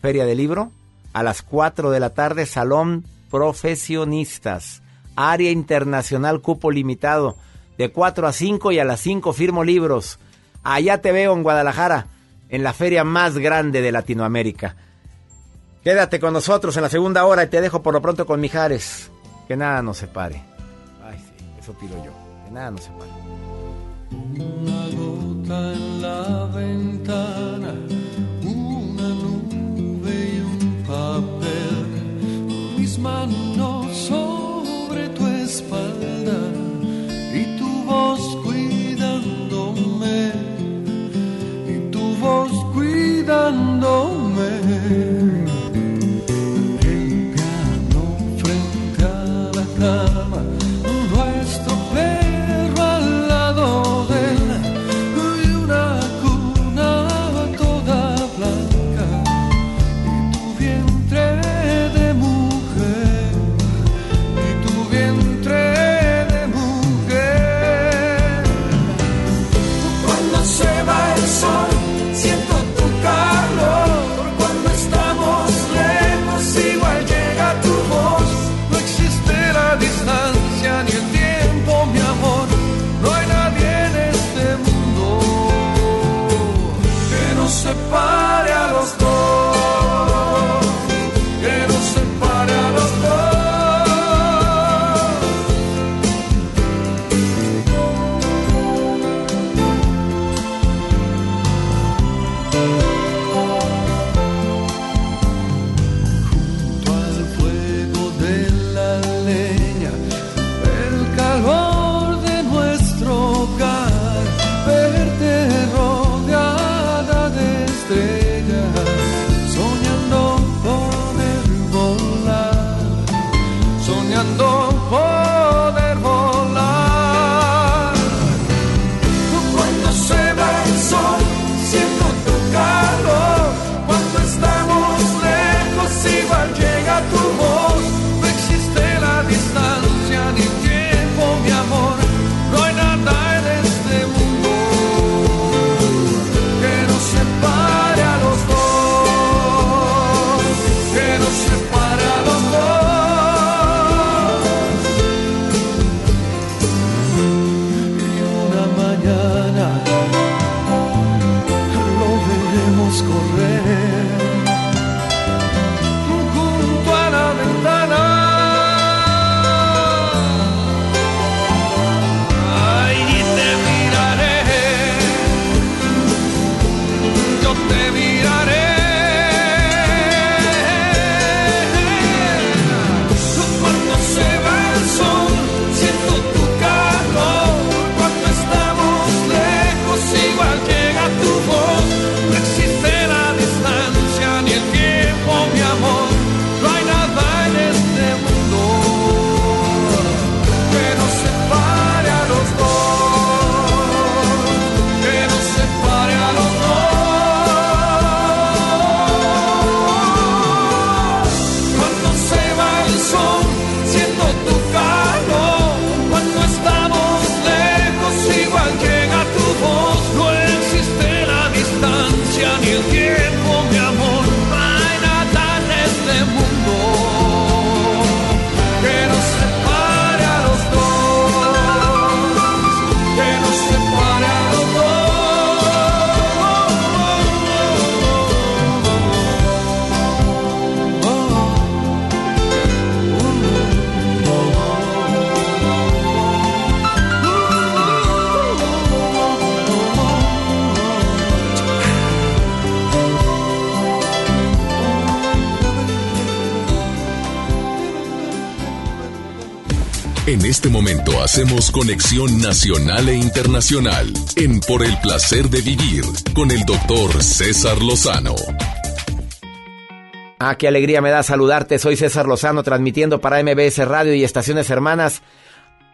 Feria del Libro, a las 4 de la tarde, Salón Profesionistas, Área Internacional Cupo Limitado, de 4 a 5 y a las 5 firmo libros. Allá te veo en Guadalajara, en la feria más grande de Latinoamérica. Quédate con nosotros en la segunda hora y te dejo por lo pronto con Mijares. Que nada nos separe. Eso pido yo. Que nada nos separe. Una gota en la ventana, una nube y un papel, mis manos sobre tu espalda y tu voz cuidándome, y tu voz cuidándome. El piano frente a la cama, momento hacemos conexión nacional e internacional en Por el placer de vivir con el doctor César Lozano. Ah, qué alegría me da saludarte. Soy César Lozano transmitiendo para MBS Radio y Estaciones Hermanas.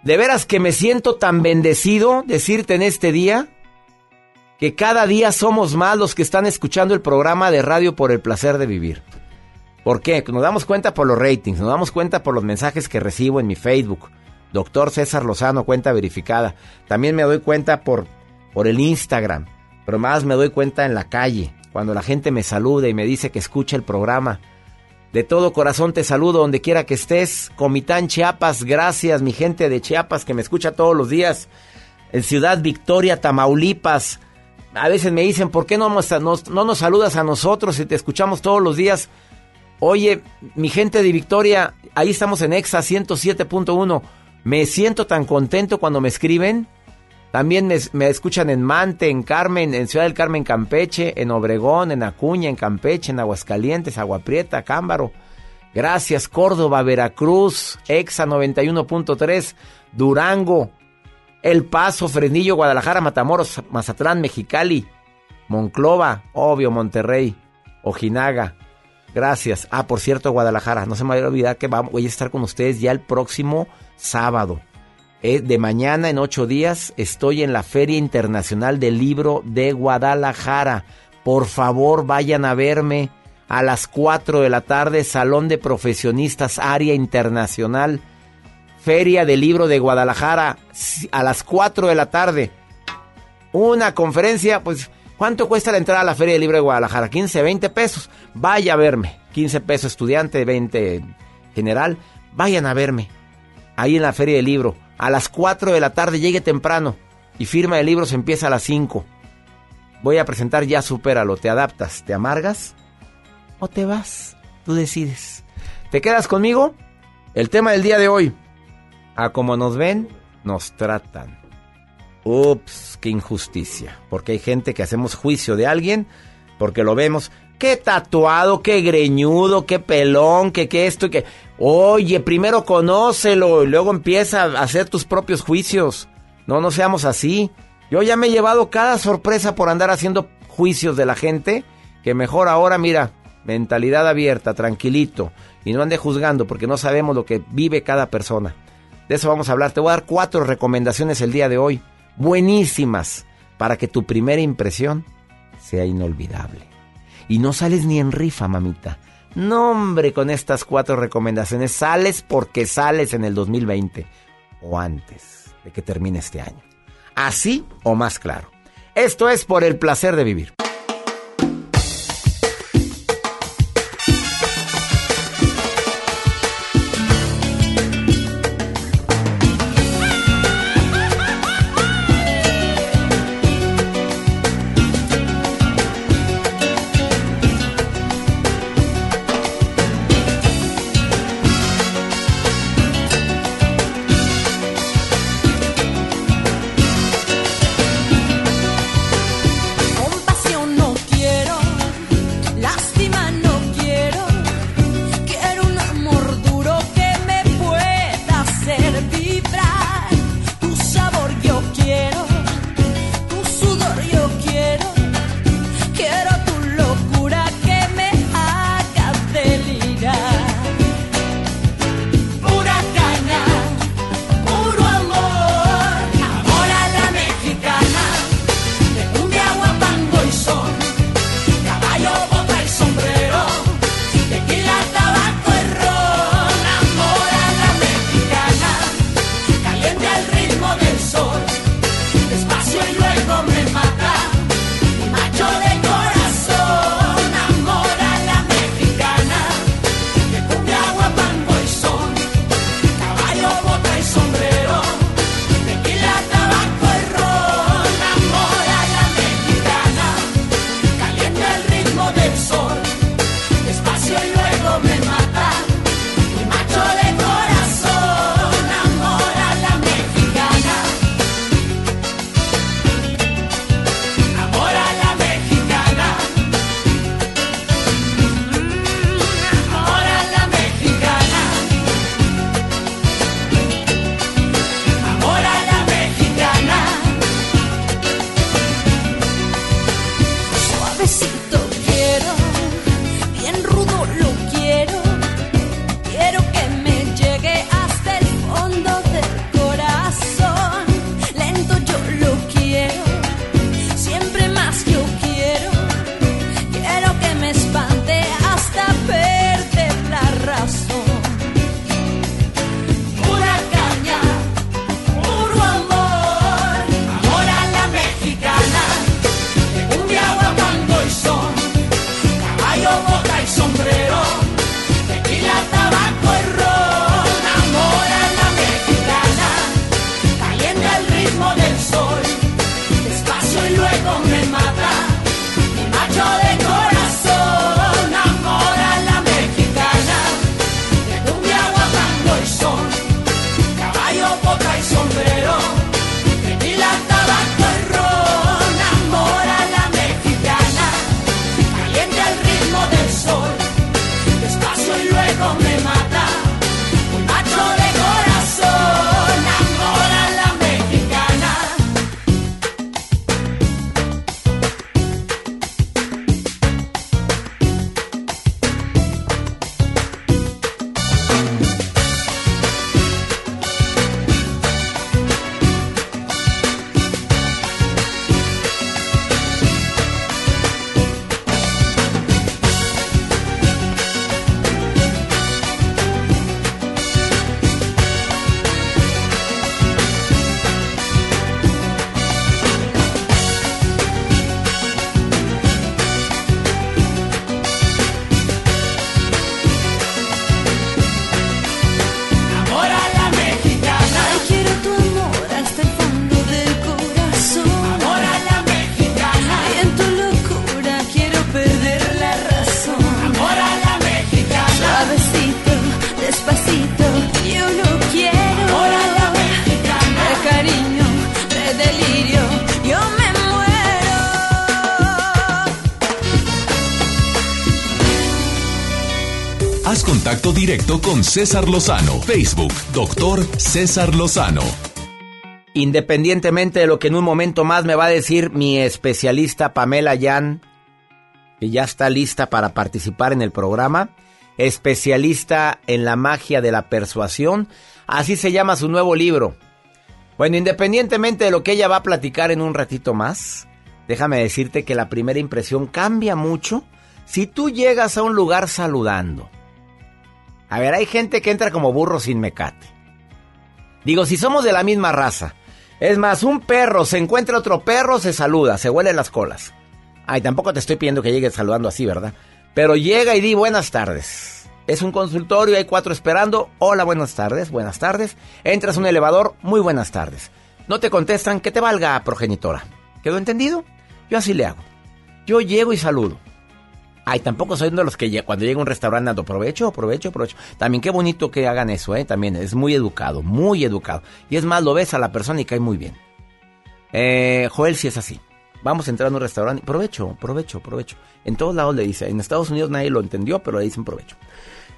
De veras que me siento tan bendecido decirte en este día que cada día somos más los que están escuchando el programa de radio por el placer de vivir. ¿Por qué? Nos damos cuenta por los ratings, nos damos cuenta por los mensajes que recibo en mi Facebook. Doctor César Lozano, cuenta verificada. También me doy cuenta por, por el Instagram, pero más me doy cuenta en la calle, cuando la gente me saluda y me dice que escucha el programa. De todo corazón te saludo donde quiera que estés. Comitán Chiapas, gracias mi gente de Chiapas que me escucha todos los días. En Ciudad Victoria, Tamaulipas. A veces me dicen, ¿por qué no nos, no nos saludas a nosotros si te escuchamos todos los días? Oye, mi gente de Victoria, ahí estamos en Exa 107.1. Me siento tan contento cuando me escriben. También me, escuchan en Mante, en Carmen, en Ciudad del Carmen, Campeche, en Obregón, en Acuña, en Campeche, en Aguascalientes, Agua Prieta, Cámbaro. Gracias, Córdoba, Veracruz, Exa 91.3, Durango, El Paso, Fresnillo, Guadalajara, Matamoros, Mazatlán, Mexicali, Monclova, obvio, Monterrey, Ojinaga. Gracias. Ah, por cierto, Guadalajara, no se me vaya a olvidar que voy a estar con ustedes ya el próximo sábado. Eh, de mañana en ocho días estoy en la Feria Internacional del Libro de Guadalajara. Por favor, vayan a verme a las 4 de la tarde, Salón de Profesionistas, Área Internacional, Feria del Libro de Guadalajara, a las 4 de la tarde. Una conferencia, pues, ¿cuánto cuesta la entrada a la Feria del Libro de Guadalajara? 15, 20 pesos. Vaya a verme. 15 pesos estudiante, 20 general. Vayan a verme. Ahí en la Feria del Libro a las 4 de la tarde, llegue temprano y firma de libros empieza a las 5. Voy a presentar ya Supéralo. ¿Te adaptas? ¿Te amargas? ¿O te vas? Tú decides. ¿Te quedas conmigo? El tema del día de hoy. A como nos ven, nos tratan. Ups, qué injusticia. Porque hay gente que hacemos juicio de alguien porque lo vemos. Qué tatuado, qué greñudo, qué pelón, qué, qué esto y qué. Oye, primero conócelo y luego empieza a hacer tus propios juicios. No, no seamos así. Yo ya me he llevado cada sorpresa por andar haciendo juicios de la gente, que mejor ahora, mira, mentalidad abierta, tranquilito, y no ande juzgando porque no sabemos lo que vive cada persona. De eso vamos a hablar. Te voy a dar cuatro recomendaciones el día de hoy, buenísimas, para que tu primera impresión sea inolvidable. Y no sales ni en rifa, mamita. No, hombre, con estas cuatro recomendaciones sales porque sales en el 2020 o antes de que termine este año. Así o más claro. Esto es por el placer de vivir. Con César Lozano. Facebook, doctor César Lozano. Independientemente de lo que en un momento más me va a decir mi especialista Pamela Yan, que ya está lista para participar en el programa, especialista en la magia de la persuasión, así se llama su nuevo libro. Bueno, independientemente de lo que ella va a platicar en un ratito más, déjame decirte que la primera impresión cambia mucho si tú llegas a un lugar saludando. A ver, hay gente que entra como burro sin mecate. Digo, si somos de la misma raza. Es más, un perro se encuentra otro perro, se saluda, se huele las colas. Ay, tampoco te estoy pidiendo que llegues saludando así, ¿verdad? Pero llega y di buenas tardes. Es un consultorio, hay cuatro esperando. Hola, buenas tardes, buenas tardes. Entras a un elevador, muy buenas tardes. No te contestan, que te valga, progenitora. ¿Quedó entendido? Yo así le hago. Yo llego y saludo. Ay, tampoco soy uno de los que cuando llega a un restaurante ando, aprovecho, aprovecho, aprovecho. También qué bonito que hagan eso, ¿eh? También es muy educado, muy educado. Y es más, lo ves a la persona y cae muy bien. Eh, Joel sí es así. Vamos a entrar a un restaurante. Provecho, provecho, provecho. En todos lados le dice. En Estados Unidos nadie lo entendió, pero le dicen provecho.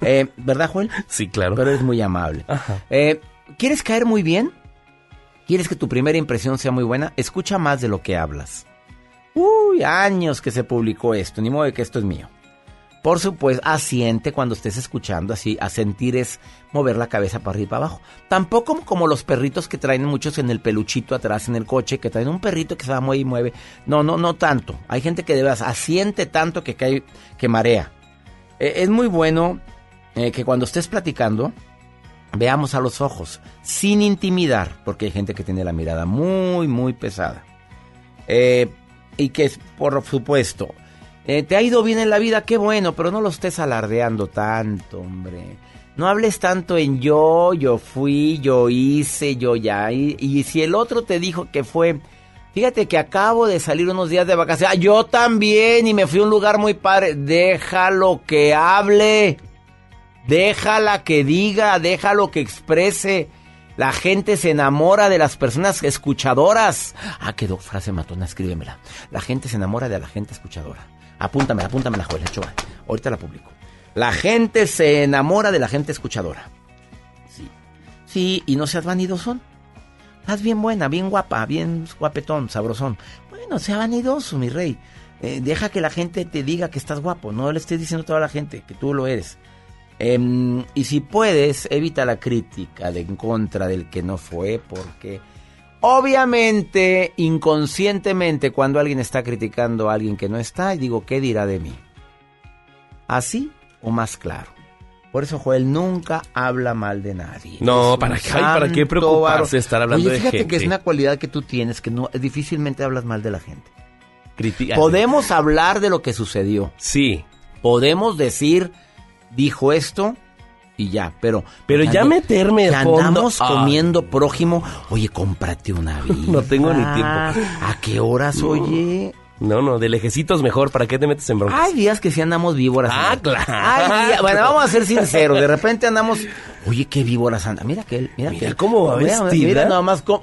Eh, ¿Verdad, Joel? Sí, claro. Pero es muy amable. Eh, ¿Quieres caer muy bien? ¿Quieres que tu primera impresión sea muy buena? Escucha más de lo que hablas. Uy, años que se publicó esto, ni modo de que esto es mío. Por supuesto, asiente cuando estés escuchando, así, asentir es mover la cabeza para arriba y para abajo. Tampoco como los perritos que traen muchos en el peluchito atrás en el coche, que traen un perrito que se va mueve y mueve. No, no, no tanto. Hay gente que de veras asiente tanto que cae, que marea. Eh, es muy bueno eh, que cuando estés platicando, veamos a los ojos, sin intimidar, porque hay gente que tiene la mirada muy, muy pesada. Eh, y que, por supuesto, eh, te ha ido bien en la vida, qué bueno, pero no lo estés alardeando tanto, hombre. No hables tanto en yo, yo fui, yo hice, yo ya. Y, y si el otro te dijo que fue, fíjate que acabo de salir unos días de vacaciones, ah, yo también, y me fui a un lugar muy padre, déjalo que hable. Déjala que diga, déjalo que exprese. La gente se enamora de las personas escuchadoras. Ah, quedó frase matona, escríbemela. La gente se enamora de la gente escuchadora. Apúntamela, apúntamela, Joel, Ochoa. Ahorita la publico. La gente se enamora de la gente escuchadora. Sí. Sí, y no seas vanidosón. Estás bien buena, bien guapa, bien guapetón, sabrosón. Bueno, sea vanidoso, mi rey. Eh, deja que la gente te diga que estás guapo. No le estés diciendo a toda la gente que tú lo eres. Em, y si puedes, evita la crítica de en contra del que no fue, porque obviamente, inconscientemente, cuando alguien está criticando a alguien que no está, digo, ¿qué dirá de mí? ¿Así o más claro? Por eso Joel nunca habla mal de nadie. No, ¿para qué? ¿para qué preocuparse de estar hablando Oye, de fíjate que gente? es una cualidad que tú tienes, que no difícilmente hablas mal de la gente. Critica- Podemos hablar de lo que sucedió. Sí. Podemos decir, dijo esto y ya, pero... Pero ya meterme que fondo- andamos comiendo prójimo. Oye, cómprate una vida. No tengo ni tiempo. ¿A qué horas, oye? No, no, de lejecitos mejor. ¿Para qué te metes en broncas? Hay días que sí andamos víboras. Ah, ¿no? claro. Hay días- bueno, vamos a ser sinceros. De repente andamos... Oye, qué víboras anda. Mira que él, mira, Mira que él. cómo va mira, vestida. Mira nada más cómo...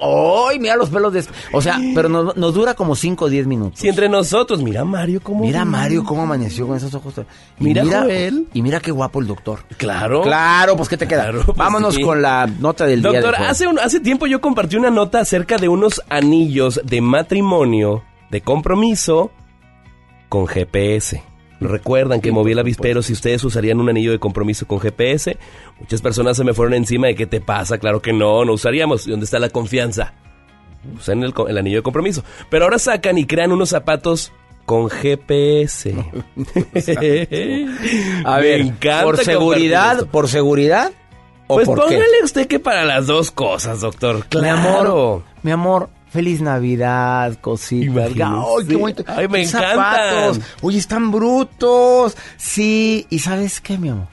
¡Ay, mira los pelos de... O sea, pero nos, nos dura como 5 o 10 minutos. Si entre nosotros, mira Mario cómo... Mira Mario cómo amaneció con esos ojos. Y Mira Joel. Y mira qué guapo el doctor. Claro. Claro, pues ¿qué te queda? Claro, pues, Vámonos sí. con la nota del día. Doctor, de Joel. hace, un- hace tiempo yo compartí una nota acerca de unos anillos de matrimonio, de compromiso, con GPS. Recuerdan que moví el avispero si ustedes usarían un anillo de compromiso con GPS. Muchas personas se me fueron encima de qué te pasa. Claro que no, no usaríamos. ¿Y dónde está la confianza? Usan el, anillo de compromiso. Pero ahora sacan y crean unos zapatos con GPS. A ver, encanta por seguridad, esto. por seguridad o Pues por qué? póngale usted que para las dos cosas, doctor. Mi amor, Claro. mi amor, feliz Navidad, cositas. Ay, qué bonito. Ay, me encantan. zapatos. Oye, están brutos. Sí, y ¿sabes qué, mi amor?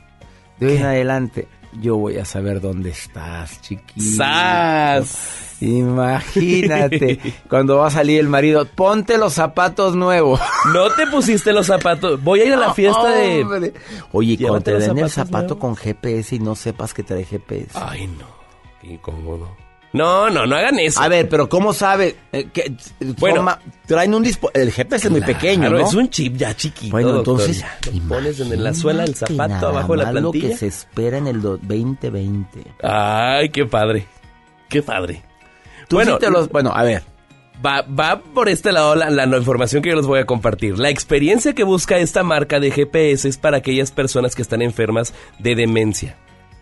De hoy en adelante yo voy a saber dónde estás, chiquito. ¡Sas! Imagínate, cuando va a salir el marido, ponte los zapatos nuevos. No te pusiste los zapatos. Voy a ir a la fiesta de. Oye, y cuando Llévate te den el zapato nuevos. con GPS y no sepas que trae GPS. Ay, no. Qué incómodo. No, no, no hagan eso. A ver, pero ¿cómo sabe? Eh, que, Bueno. forma- traen un dispo el GPS es muy pequeño, ¿no? es un chip ya chiquito. Bueno, doctor, entonces. Lo pones en la suela del zapato, nada abajo de la más lo plantilla. que se espera en el do- 2020. Ay, qué padre. Qué padre. Tú bueno, sí te los- bueno, a ver. Va, va por este lado la, la información que yo les voy a compartir. La experiencia que busca esta marca de GPS es para aquellas personas que están enfermas de demencia.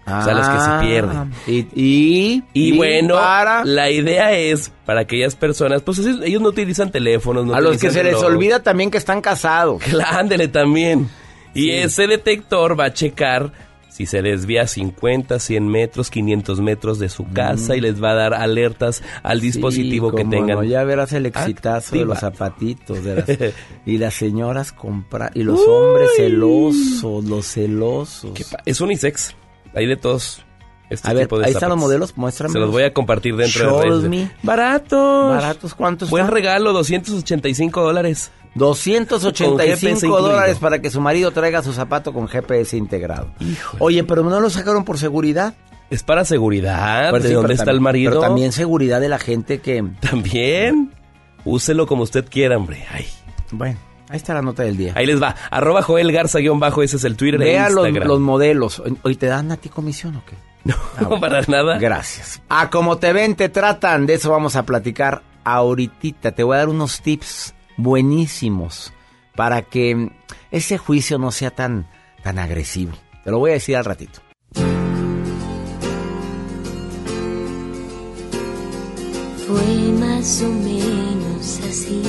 O sea, las que Ah, se pierden. Y, y, Y, bueno, para la idea es para aquellas personas, pues ellos no utilizan teléfonos. No a los que se les olvida también que están casados. Ándele también. Y Sí. ese detector va a checar si se desvía 50, 100 metros, 500 metros de su casa y les va a dar alertas al dispositivo Sí, que tengan. no, ya verás el exitazo de los zapatitos. de las- y las señoras comprar. Y los hombres celosos, los celosos. Es unisex. Hay de todos. Este A ver, tipo de ahí están los modelos, muéstrame. Se los voy a compartir dentro Show de redes. me. Baratos. ¿Baratos cuántos? Buen están? regalo, 285 dólares. Con 285 GPS dólares para que su marido traiga su zapato con GPS integrado. Oye, pero no lo sacaron por seguridad. Es para seguridad. Pues ¿De sí, dónde está el marido? Pero también seguridad de la gente que... También. Úselo como usted quiera, hombre. Ay. Bueno, ahí está la nota del día. Ahí les va. Arroba Joel Garza guion bajo, ese es el Twitter e Vea los, Instagram. los modelos. Oye, ¿te dan a ti comisión o qué? No, para nada. Gracias. A como te ven, te tratan. De eso vamos a platicar ahorita. Te voy a dar unos tips buenísimos para que ese juicio no sea tan, tan agresivo. Te lo voy a decir al ratito. Fue más o menos así.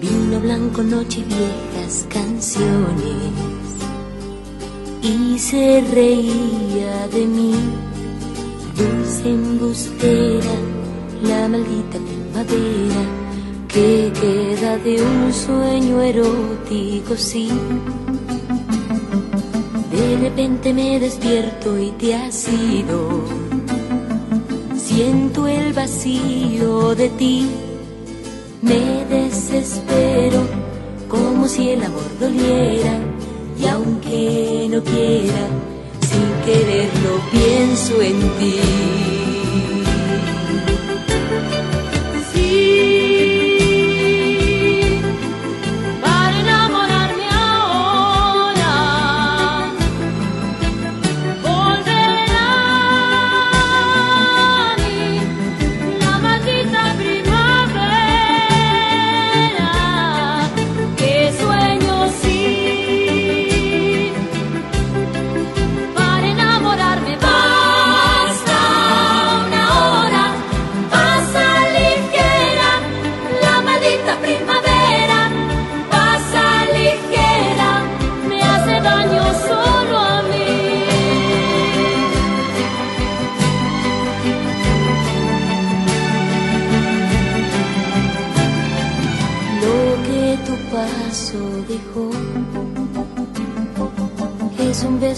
Vino blanco, noche viejas canciones. Y se reía de mí. Dulce embustera, la maldita primavera que queda de un sueño erótico, sí. De repente me despierto y te has ido. Siento el vacío de ti, me desespero como si el amor doliera y aunque no quiera, sin quererlo pienso en ti.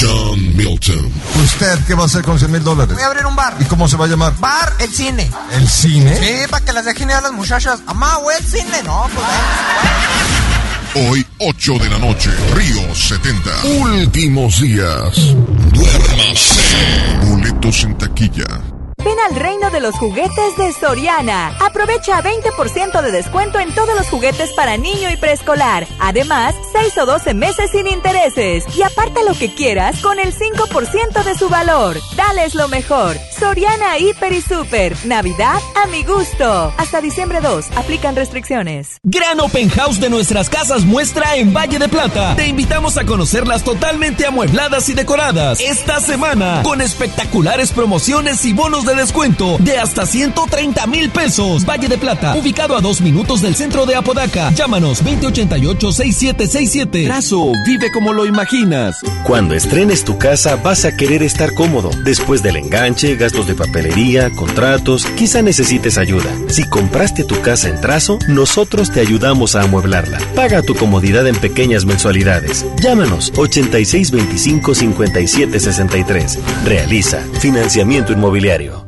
John Milton. ¿Usted qué va a hacer con 100 mil dólares? Voy a abrir un bar. ¿Y cómo se va a llamar? Bar El Cine. ¿El cine? Sí, para que las dejen ir a las muchachas. Mamá, güey, el cine. No, pues Hoy, 8 de la noche, Río 70. Últimos días. Duérmase. Boletos en taquilla. Ven al reino de los juguetes de Soriana. Aprovecha 20% de descuento en todos los juguetes para niño y preescolar. Además, 6 o 12 meses sin intereses. Y aparta lo que quieras con el 5% de su valor. Dales lo mejor. Soriana Hiper y Super. Navidad a mi gusto. Hasta diciembre 2. Aplican restricciones. Gran Open House de nuestras casas muestra en Valle de Plata. Te invitamos a conocerlas totalmente amuebladas y decoradas esta semana con espectaculares promociones y bonos de descuento de hasta 130 mil pesos. Valle de Plata, ubicado a dos minutos del centro de Apodaca. Llámanos 2088-6767. Trazo, vive como lo imaginas. Cuando estrenes tu casa vas a querer estar cómodo. Después del enganche, gastos de papelería, contratos, quizá necesites ayuda. Si compraste tu casa en trazo, nosotros te ayudamos a amueblarla. Paga tu comodidad en pequeñas mensualidades. Llámanos 8625-5763. Realiza financiamiento inmobiliario.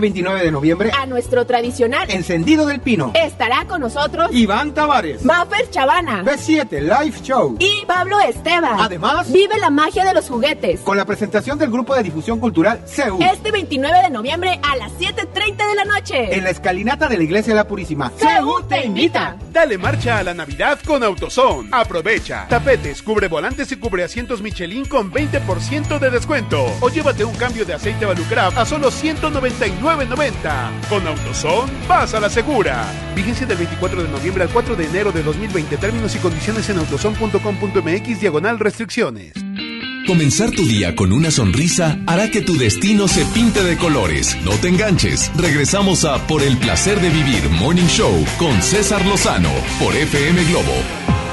29 de noviembre A nuestro tradicional Encendido del Pino. estará con nosotros Iván Tavares. Maffer Chavana B7 Live Show. y Pablo Esteban. Además, vive la magia de los juguetes. Con la presentación del grupo de difusión cultural CEU. Este 29 de noviembre a las 7.30 de la noche. En la escalinata de la Iglesia de la Purísima. CEU te invita. Dale marcha a la Navidad con AutoZone. Aprovecha. Tapetes, cubre volantes y cubre asientos Michelin con 20% de descuento. O llévate un cambio de aceite Valucraft a solo 199.90. Con AutoZone, vas a la segura. Vigencia del 24 de noviembre al 4 de enero de 2020. Términos y condiciones en autozone.com.mx diagonal restricciones. Comenzar tu día con una sonrisa hará que tu destino se pinte de colores. No te enganches. Regresamos a Por el placer de vivir Morning Show con César Lozano por FM Globo.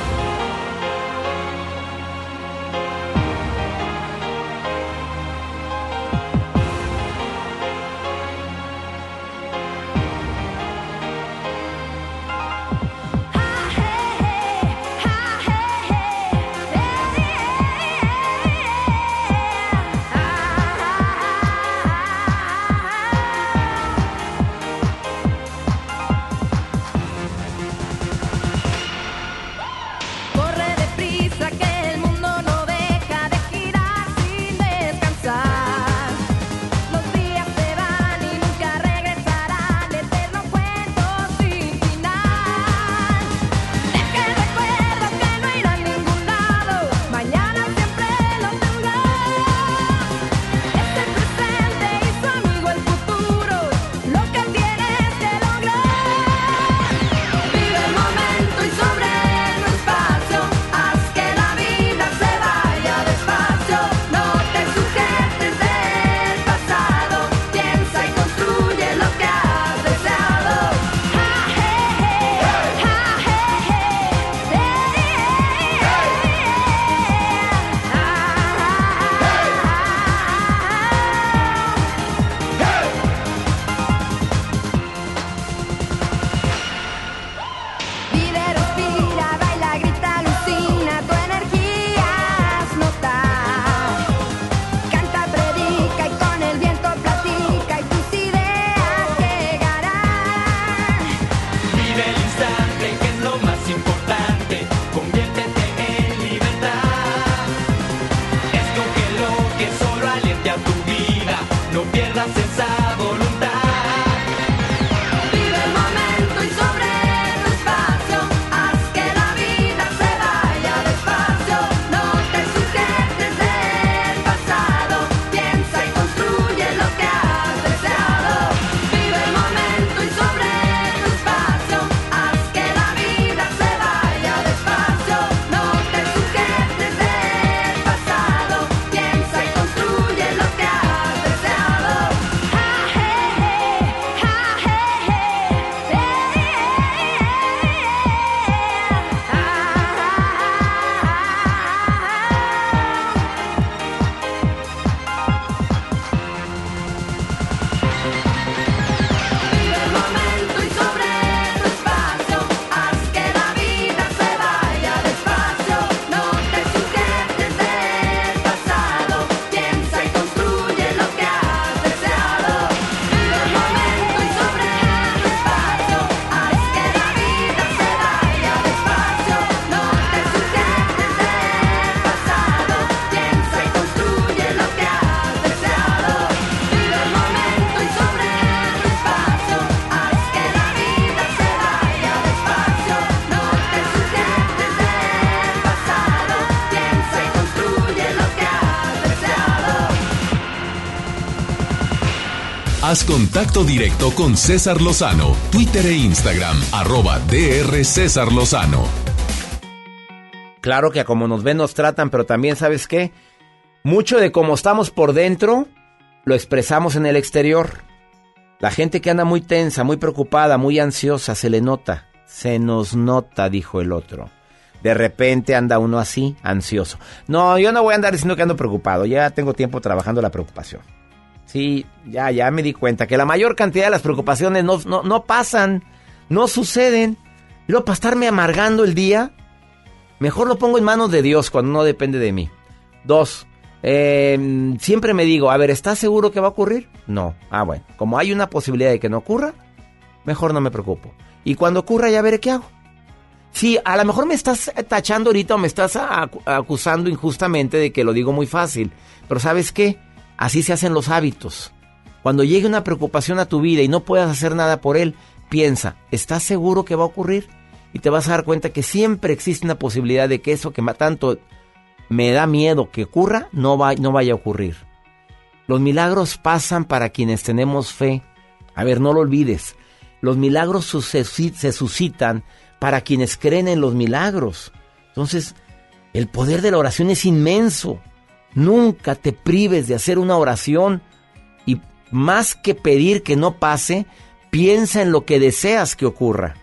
Contacto directo con César Lozano, Twitter e Instagram, arroba DR César Lozano. Claro que a como nos ven nos tratan, pero también sabes qué? Mucho de cómo estamos por dentro lo expresamos en el exterior. La gente que anda muy tensa, muy preocupada, muy ansiosa, se le nota. Se nos nota, dijo el otro. De repente anda uno así, ansioso. No, yo no voy a andar diciendo que ando preocupado. Ya tengo tiempo trabajando la preocupación. Sí, ya, ya me di cuenta que la mayor cantidad de las preocupaciones no, no, no pasan, no suceden. Y luego para estarme amargando el día, mejor lo pongo en manos de Dios cuando no depende de mí. Dos, eh, siempre me digo, a ver, ¿estás seguro que va a ocurrir? No. Ah, bueno, como hay una posibilidad de que no ocurra, mejor no me preocupo. Y cuando ocurra ya veré qué hago. Sí, a lo mejor me estás tachando ahorita o me estás acu- acusando injustamente de que lo digo muy fácil. Pero ¿sabes qué? Así se hacen los hábitos. Cuando llegue una preocupación a tu vida y no puedas hacer nada por él, piensa, ¿estás seguro que va a ocurrir? Y te vas a dar cuenta que siempre existe una posibilidad de que eso que tanto me da miedo que ocurra, no, no vaya a ocurrir. Los milagros pasan para quienes tenemos fe. A ver, no lo olvides. Los milagros se suscitan para quienes creen en los milagros. Entonces, el poder de la oración es inmenso. Nunca te prives de hacer una oración y más que pedir que no pase, piensa en lo que deseas que ocurra.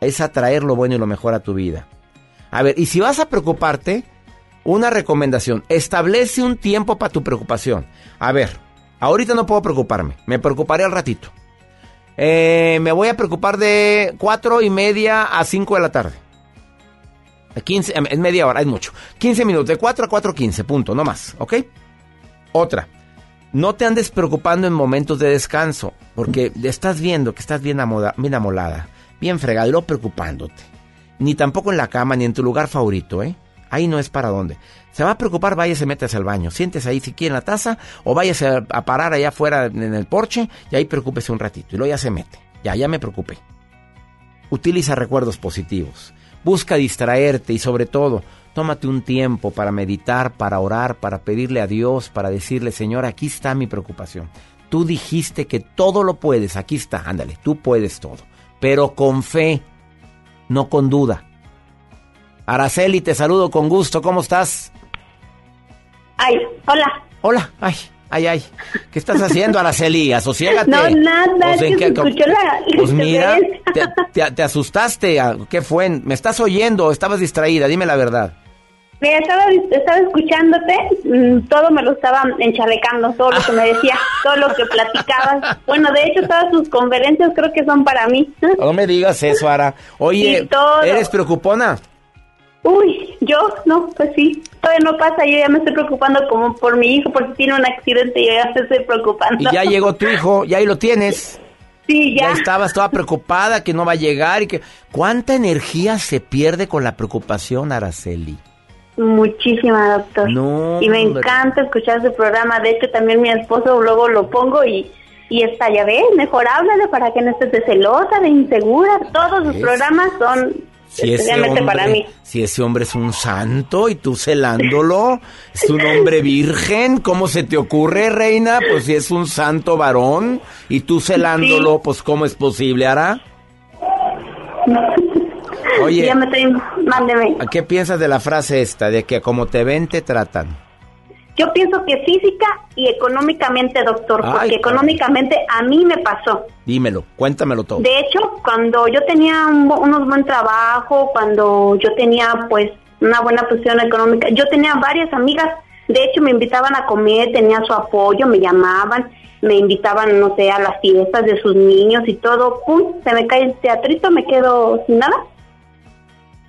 Es atraer lo bueno y lo mejor a tu vida. A ver, y si vas a preocuparte, una recomendación, establece un tiempo para tu preocupación. A ver, ahorita no puedo preocuparme, me preocuparé al ratito. Eh, me voy a preocupar de cuatro y media a 5 de la tarde. A 15, em, es media hora, es mucho. 15 minutos, de 4 a 4.15, punto, no más, ¿ok? Otra, no te andes preocupando en momentos de descanso, porque estás viendo que estás bien, amoda- bien amolada, bien fregada, y luego preocupándote. Ni tampoco en la cama, ni en tu lugar favorito, ¿eh? Ahí no es para dónde. Se va a preocupar, váyase, métase al baño. Siéntese ahí si quiere en la taza o váyase a, a parar allá afuera en el porche y ahí preocúpese un ratito. Y luego ya se mete. Ya, ya me preocupé. Utiliza recuerdos positivos. Busca distraerte y sobre todo, tómate un tiempo para meditar, para orar, para pedirle a Dios, para decirle, Señor, aquí está mi preocupación. Tú dijiste que todo lo puedes, aquí está, ándale, tú puedes todo. Pero con fe, no con duda. Araceli, te saludo con gusto, ¿cómo estás? Ay, hola. Hola, ay, ay, ay. ¿Qué estás haciendo, Araceli? Asociégate. No, nada, es ¿en que se escuchó la- Pues mira, te, interferencia. te- te asustaste. ah, ¿Qué fue? ¿Me estás oyendo o estabas distraída? Dime la verdad. Mira, estaba, estaba escuchándote, mm, todo me lo estaba enchalecando, todo lo que me decía, todo lo que platicabas. Bueno, de hecho, todas tus conferencias creo que son para mí. No me digas eso, Ara. Oye. ¿eres preocupona? Uy, yo, no, pues sí, todavía no pasa, yo ya me estoy preocupando como por mi hijo, porque tiene un accidente y yo ya me estoy preocupando. Y ya llegó tu hijo, ya ahí lo tienes. Sí, ya. estabas toda preocupada que no va a llegar y que... ¿Cuánta energía se pierde con la preocupación, Araceli? Muchísima, doctor. No, y me hombre. encanta escuchar su programa. De hecho, también mi esposo luego lo pongo y, y está, ya ves, mejor háblale para que no estés de celosa, de insegura. Todos sus programas son Si ese, hombre, para mí. si ese hombre es un santo y tú celándolo, es un hombre virgen, ¿cómo se te ocurre, reina? Pues si es un santo varón y tú celándolo, pues ¿cómo es posible, Ara? Oye. Ya me estoy, mándeme. ¿A qué piensas de la frase esta, de que como te ven, te tratan? Yo pienso que física y económicamente, doctor, Ay, porque económicamente a mí me pasó. Dímelo, cuéntamelo todo. De hecho, cuando yo tenía un, unos buen trabajo, cuando yo tenía pues una buena posición económica, yo tenía varias amigas, de hecho me invitaban a comer, tenía su apoyo, me llamaban, me invitaban, no sé, a las fiestas de sus niños y todo, pum, se me cae el teatrito, me quedo sin nada.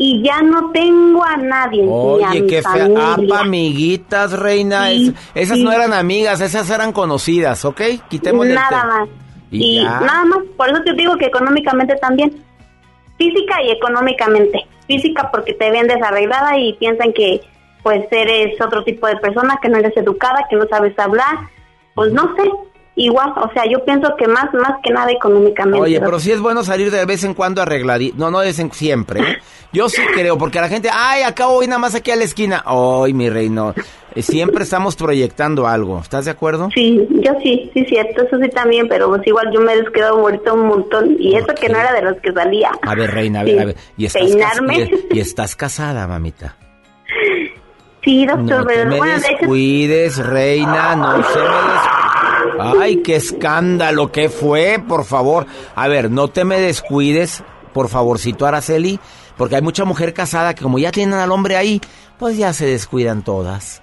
Y ya no tengo a nadie, ni a Oye, qué fea. Apa, amiguitas, reina. Sí, es- esas sí. no eran amigas, esas eran conocidas, ¿ok? Quitémosle el Nada más. Y nada más, por eso te digo que económicamente también. Física y económicamente. Física porque te ven desarreglada y piensan que pues eres otro tipo de persona, que no eres educada, que no sabes hablar. Pues no sé, igual, o sea, yo pienso que más más que nada económicamente. Oye, pero sí es bueno salir de vez en cuando arregladito. No, no es en siempre. ¿eh? Yo sí creo, porque la gente, ay, acá voy nada más aquí a la esquina. Ay, mi reino. eh, Siempre estamos proyectando algo. ¿Estás de acuerdo? Sí, yo sí, sí, cierto, eso sí también, pero pues igual yo me he desquedado ahorita un montón y eso que no era de los que salía. A ver, reina, a ver, Sí, a ver. Y estás, Peinarme. y, y estás casada, mamita. Sí, doctor, No te pero me bueno, de hecho, descuides, reina, no se me des... Ay, qué escándalo, ¿qué fue? Por favor. A ver, no te me descuides, por favorcito, Araceli, porque hay mucha mujer casada que como ya tienen al hombre ahí, pues ya se descuidan todas.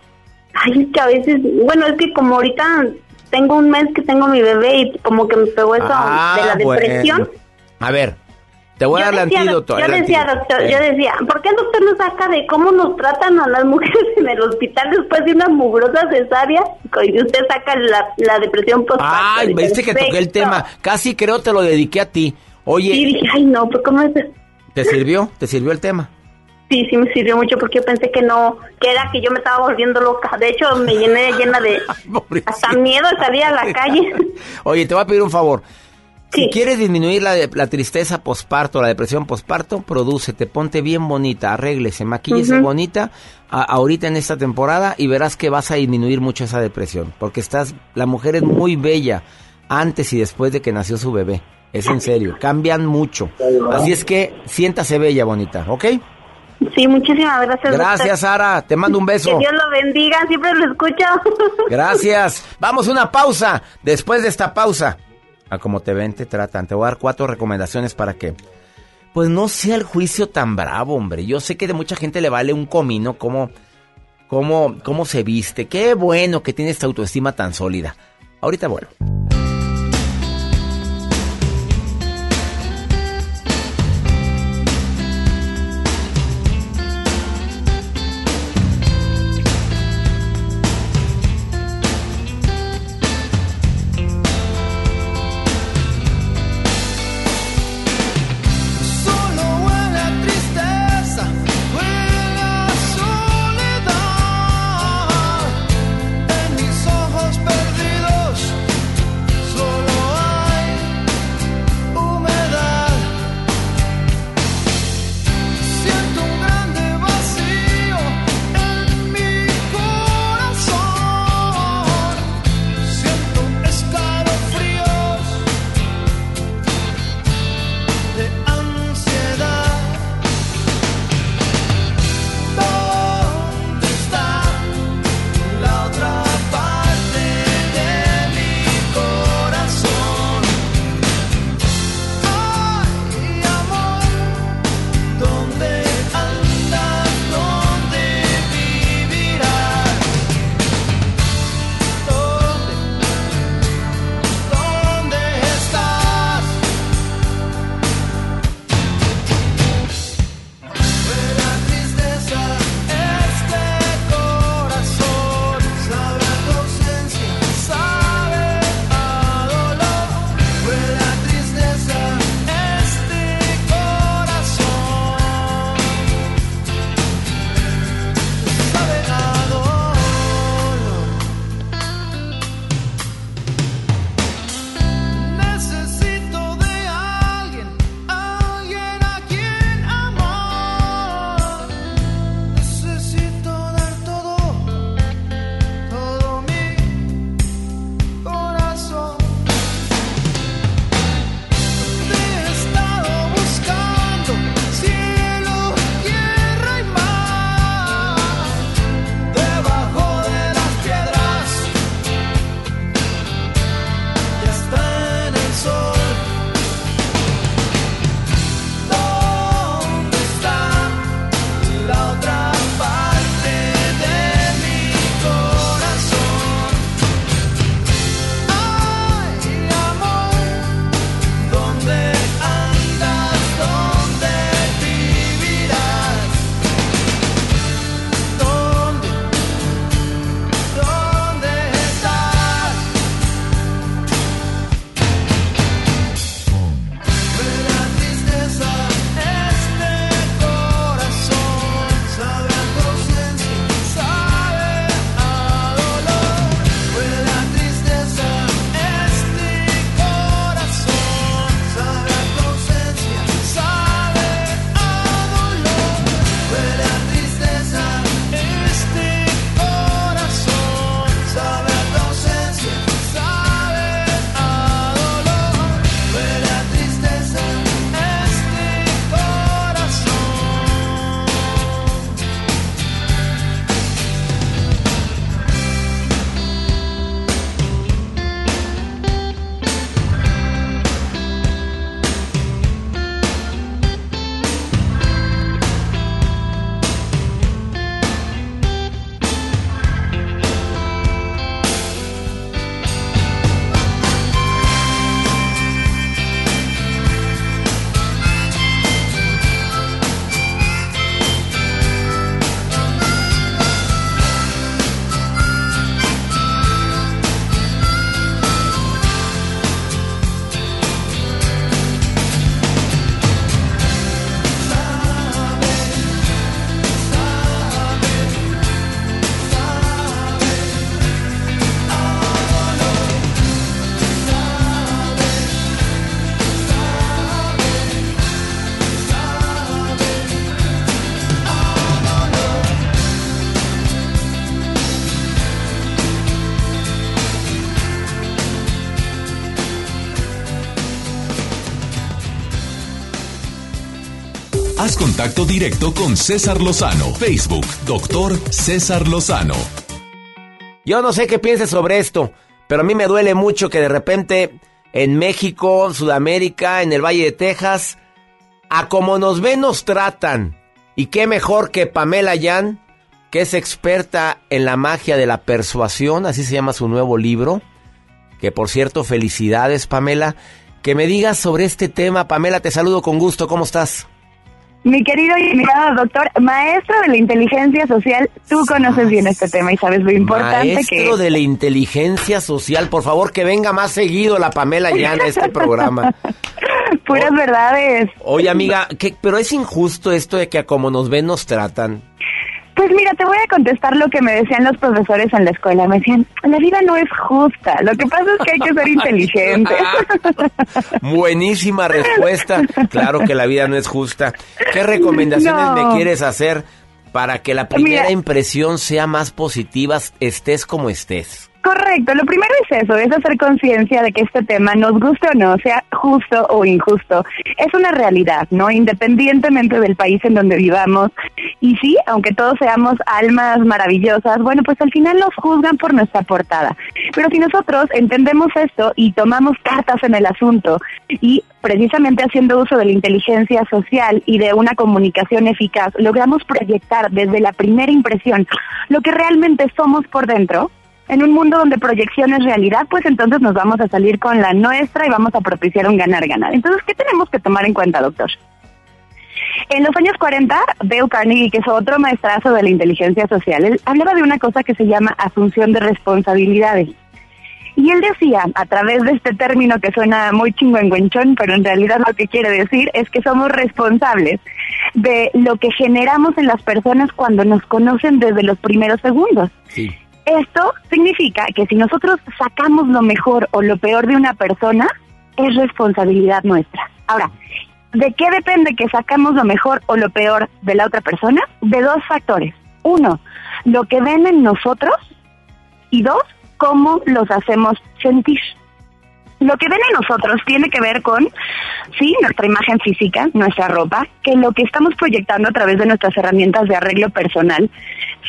Ay, es que a veces, bueno, es que como ahorita tengo un mes que tengo mi bebé y como que me pegó eso Ah, de la bueno. depresión. A ver, te voy a dar el antídoto. yo decía, doctor, Eh, yo decía, ¿por qué el doctor nos saca de cómo nos tratan a las mujeres en el hospital después de una mugrosa cesárea? Y usted saca la, la depresión postparto. Ay, viste que toqué el tema. Casi creo te lo dediqué a ti. Oye, Sí, dije, ay, no, pues cómo es. ¿te sirvió? ¿Te sirvió el tema? Sí, sí me sirvió mucho porque yo pensé que no, que era que yo me estaba volviendo loca. De hecho, me llené llena de hasta miedo de salir a la calle. Oye, te voy a pedir un favor. Si quieres disminuir la, la tristeza posparto, la depresión posparto, prodúcete, ponte bien bonita, arréglese, maquíllese Ujú. bonita a- ahorita en esta temporada y verás que vas a disminuir mucho esa depresión, porque estás, la mujer es muy bella antes y después de que nació su bebé. Es en serio, cambian mucho. Así es que siéntase bella, bonita, ¿ok? Sí, muchísimas gracias. Gracias, doctor. Sara. Te mando un beso. Que Dios lo bendiga, siempre lo escucho. Gracias. Vamos a una pausa. Después de esta pausa, a como te ven, te tratan. Te voy a dar cuatro recomendaciones para que, pues no sea el juicio tan bravo, hombre. Yo sé que de mucha gente le vale un comino cómo, cómo, cómo se viste. Qué bueno que tiene esta autoestima tan sólida. Ahorita vuelvo. Contacto directo con César Lozano. Facebook, doctor César Lozano. Yo no sé qué pienses sobre esto, pero a mí me duele mucho que de repente en México, Sudamérica, en el Valle de Texas, a como nos ven nos tratan. Y qué mejor que Pamela Yan, que es experta en la magia de la persuasión, así se llama su nuevo libro. Que por cierto, felicidades Pamela. Que me digas sobre este tema. Pamela, te saludo con gusto. ¿Cómo estás? Mi querido y admirado doctor, maestro de la inteligencia social, tú conoces bien este tema y sabes lo importante Maestro que es. de la inteligencia social, por favor que venga más seguido la Pamela Yan a este programa. Puras verdades. Oye amiga, ¿qué- pero es injusto esto de que a como nos ven nos tratan. Pues mira, te voy a contestar lo que me decían los profesores en la escuela. Me decían, la vida no es justa. Lo que pasa es que hay que ser inteligente. Buenísima respuesta. Claro que la vida no es justa. ¿Qué recomendaciones No. me quieres hacer para que la primera Mira. impresión sea más positiva, estés como estés? Correcto, lo primero es eso, es hacer conciencia de que este tema, nos guste o no, sea justo o injusto, es una realidad, ¿no? Independientemente del país en donde vivamos. Y sí, aunque todos seamos almas maravillosas, bueno, pues al final nos juzgan por nuestra portada. Pero si nosotros entendemos esto y tomamos cartas en el asunto y precisamente haciendo uso de la inteligencia social y de una comunicación eficaz, logramos proyectar desde la primera impresión lo que realmente somos por dentro, en un mundo donde proyección es realidad, pues entonces nos vamos a salir con la nuestra y vamos a propiciar un ganar-ganar. Entonces, ¿qué tenemos que tomar en cuenta, doctor? En los años 40, Dale Carnegie, que es otro maestrazo de la inteligencia social, él hablaba de una cosa que se llama asunción de responsabilidades. Y él decía, a través de este término que suena muy chingüengüenchón, pero en realidad lo que quiere decir es que somos responsables de lo que generamos en las personas cuando nos conocen desde los primeros segundos. Esto significa que si nosotros sacamos lo mejor o lo peor de una persona, es responsabilidad nuestra. Ahora, ¿de qué depende que sacamos lo mejor o lo peor de la otra persona? De dos factores. Uno, lo que ven en nosotros y dos, cómo los hacemos sentir. Lo que ven en nosotros tiene que ver con, sí, nuestra imagen física, nuestra ropa, que lo que estamos proyectando a través de nuestras herramientas de arreglo personal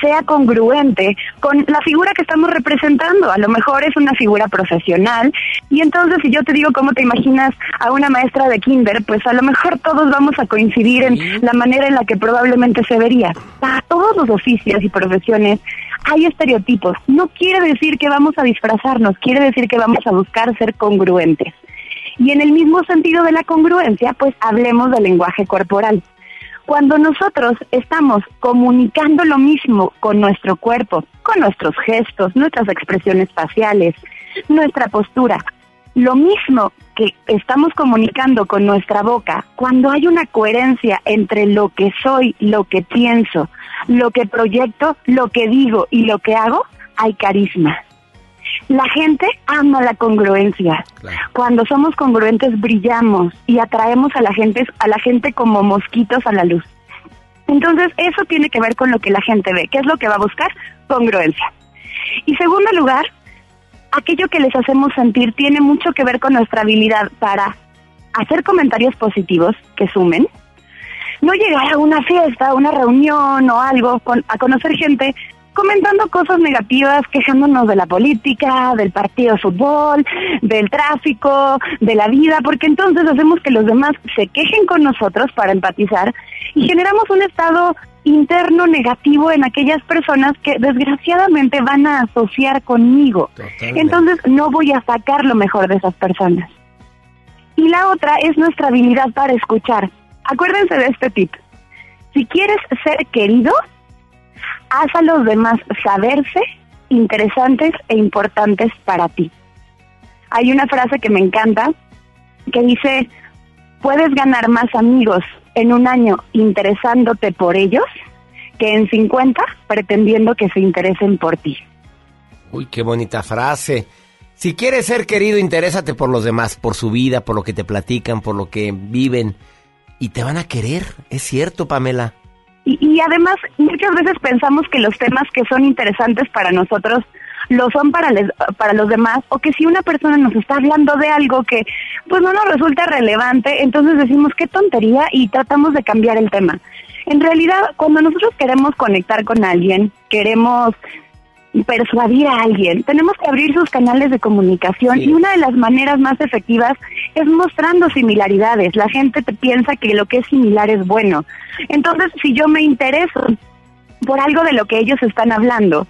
sea congruente con la figura que estamos representando. A lo mejor es una figura profesional y entonces si yo te digo cómo te imaginas a una maestra de kinder, pues a lo mejor todos vamos a coincidir en la manera en la que probablemente se vería. Para todos los oficios y profesiones hay estereotipos. No quiere decir que vamos a disfrazarnos, quiere decir que vamos a buscar ser congruentes. Y en el mismo sentido de la congruencia, pues hablemos del lenguaje corporal. Cuando nosotros estamos comunicando lo mismo con nuestro cuerpo, con nuestros gestos, nuestras expresiones faciales, nuestra postura, lo mismo que estamos comunicando con nuestra boca, cuando hay una coherencia entre lo que soy, lo que pienso, lo que proyecto, lo que digo y lo que hago, hay carisma. La gente ama la congruencia. Cuando somos congruentes brillamos y atraemos a la gente a la gente como mosquitos a la luz. Entonces, eso tiene que ver con lo que la gente ve. ¿Qué es lo que va a buscar? Congruencia. Y segundo lugar, aquello que les hacemos sentir tiene mucho que ver con nuestra habilidad para hacer comentarios positivos que sumen, no llegar a una fiesta, a una reunión o algo, con- a conocer gente comentando cosas negativas, quejándonos de la política, del partido de fútbol, del tráfico, de la vida, porque entonces hacemos que los demás se quejen con nosotros para empatizar y generamos un estado interno negativo en aquellas personas que desgraciadamente van a asociar conmigo. Entonces no voy a sacar lo mejor de esas personas. Y la otra es nuestra habilidad para escuchar. Acuérdense de este tip. Si quieres ser querido, haz a los demás saberse interesantes e importantes para ti. Hay una frase que me encanta que dice, puedes ganar más amigos en un año interesándote por ellos que en 50 pretendiendo que se interesen por ti. Uy, qué bonita frase. Si quieres ser querido, interésate por los demás, por su vida, por lo que te platican, por lo que viven. Y te van a querer. Es cierto, Pamela. Y, y además, muchas veces pensamos que los temas que son interesantes para nosotros lo son para, les- para los demás, o que si una persona nos está hablando de algo que pues no nos resulta relevante, entonces decimos qué tontería y tratamos de cambiar el tema. En realidad, cuando nosotros queremos conectar con alguien, queremos persuadir a alguien, tenemos que abrir sus canales de comunicación y una de las maneras más efectivas es mostrando similaridades. La gente te piensa que lo que es similar es bueno. Entonces, si yo me intereso por algo de lo que ellos están hablando,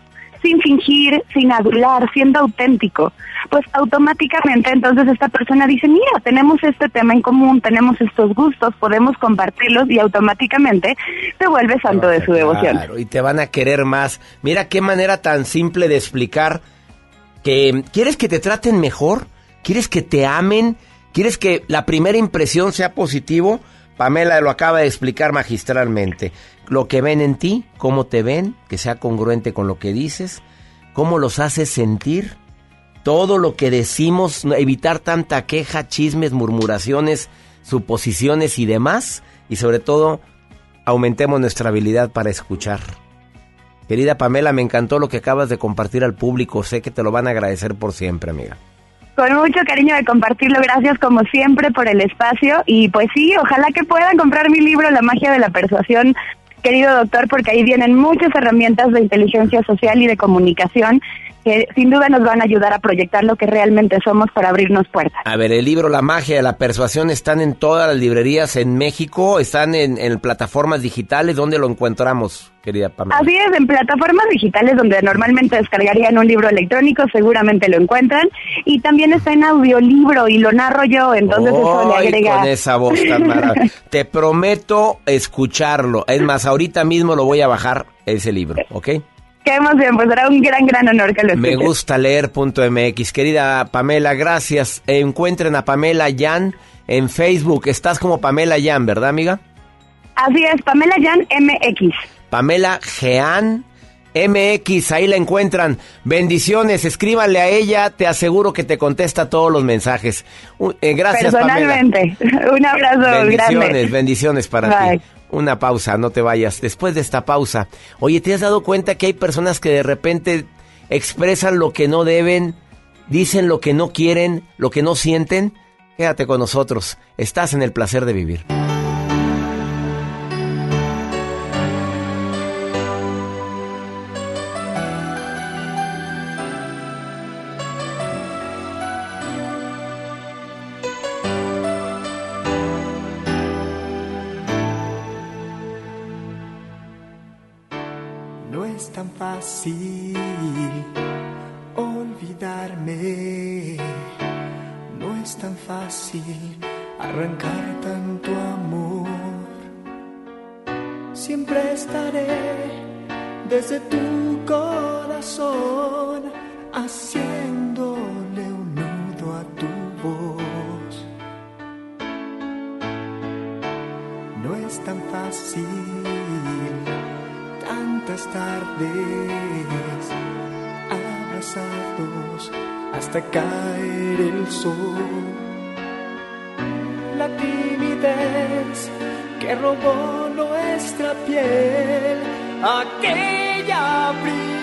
sin fingir, sin adular, siendo auténtico, pues automáticamente entonces esta persona dice, mira, tenemos este tema en común, tenemos estos gustos, podemos compartirlos y automáticamente te vuelves santo de su devoción. Claro, y te van a querer más. Mira qué manera tan simple de explicar que quieres que te traten mejor, quieres que te amen, quieres que la primera impresión sea positivo. Pamela lo acaba de explicar magistralmente. Lo que ven en ti, cómo te ven, que sea congruente con lo que dices, cómo los haces sentir, todo lo que decimos, evitar tanta queja, chismes, murmuraciones, suposiciones y demás, y sobre todo aumentemos nuestra habilidad para escuchar. Querida Pamela, me encantó lo que acabas de compartir al público. Sé que te lo van a agradecer por siempre, amiga. Con mucho cariño de compartirlo, gracias como siempre por el espacio y pues sí, ojalá que puedan comprar mi libro La magia de la persuasión, querido doctor, porque ahí vienen muchas herramientas de inteligencia social y de comunicación que sin duda nos van a ayudar a proyectar lo que realmente somos para abrirnos puertas. A ver, el libro La magia de la persuasión están en todas las librerías en México, están en, en plataformas digitales. ¿Dónde lo encontramos, querida Pamela? Así es, en plataformas digitales donde normalmente descargarían un libro electrónico, seguramente lo encuentran. Y también está en audiolibro y lo narro yo, entonces eso le agrega... con esa voz tan. Te prometo escucharlo. Es más, ahorita mismo lo voy a bajar ese libro, ¿ok? Qué emoción, pues será un gran, gran honor que lo Me escuchen. gusta leer.mx. Querida Pamela, gracias. Encuentren a Pamela Yan en Facebook. Estás como Pamela Yan, ¿verdad, amiga? Así es, Pamela Jan MX. Pamela Jean MX, ahí la encuentran. Bendiciones, escríbanle a ella, te aseguro que te contesta todos los mensajes. Un- eh, gracias, Pamela. Personalmente. Un abrazo Bendiciones, grande. bendiciones para Bye. ti. Una pausa, no te vayas. Después de esta pausa, oye, ¿te has dado cuenta que hay personas que de repente expresan lo que no deben, dicen lo que no quieren, lo que no sienten? Quédate con nosotros. Estás en el placer de vivir. Arrancar tanto amor. Siempre estaré desde tu corazón, haciéndole un nudo a tu voz. No es tan fácil tantas tardes abrazados hasta caer el sol. Que robó nuestra piel aquella primera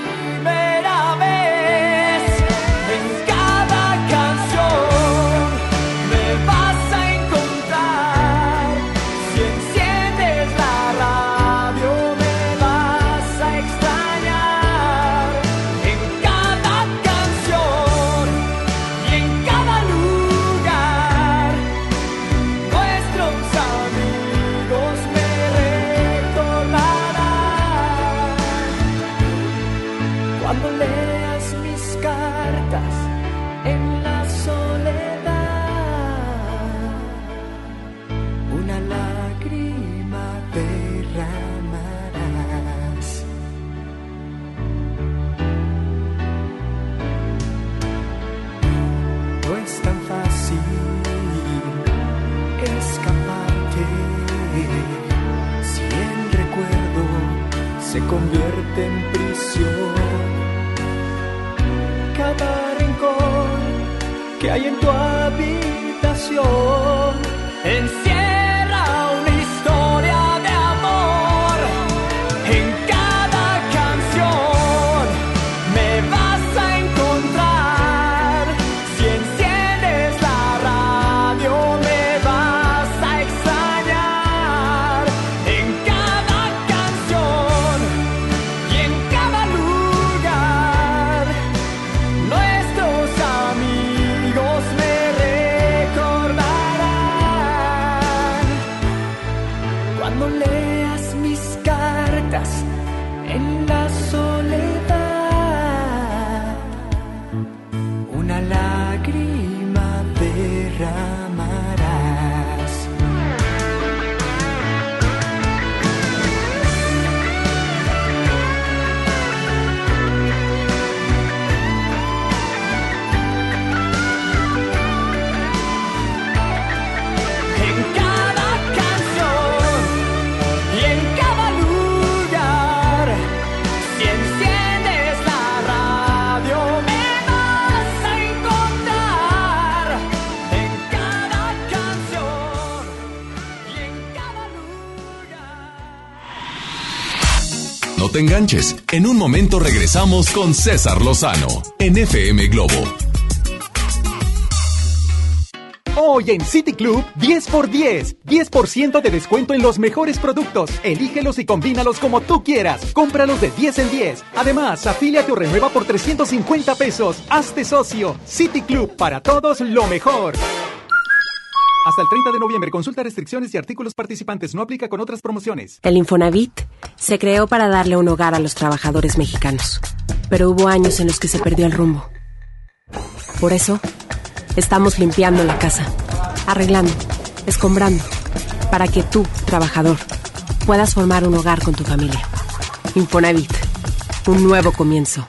que hay en En un momento regresamos con César Lozano en FM Globo. Hoy en City Club, 10 por 10. 10% de descuento en los mejores productos. Elígelos y combínalos como tú quieras. Cómpralos de 10 en 10. Además, afíliate o renueva por 350 pesos. Hazte socio. City Club, para todos lo mejor. Hasta el 30 de noviembre, consulta restricciones y artículos participantes. No aplica con otras promociones. El Infonavit se creó para darle un hogar a los trabajadores mexicanos, pero hubo años en los que se perdió el rumbo. Por eso, estamos limpiando la casa, arreglando, escombrando, para que tú, trabajador, puedas formar un hogar con tu familia. Infonavit, un nuevo comienzo.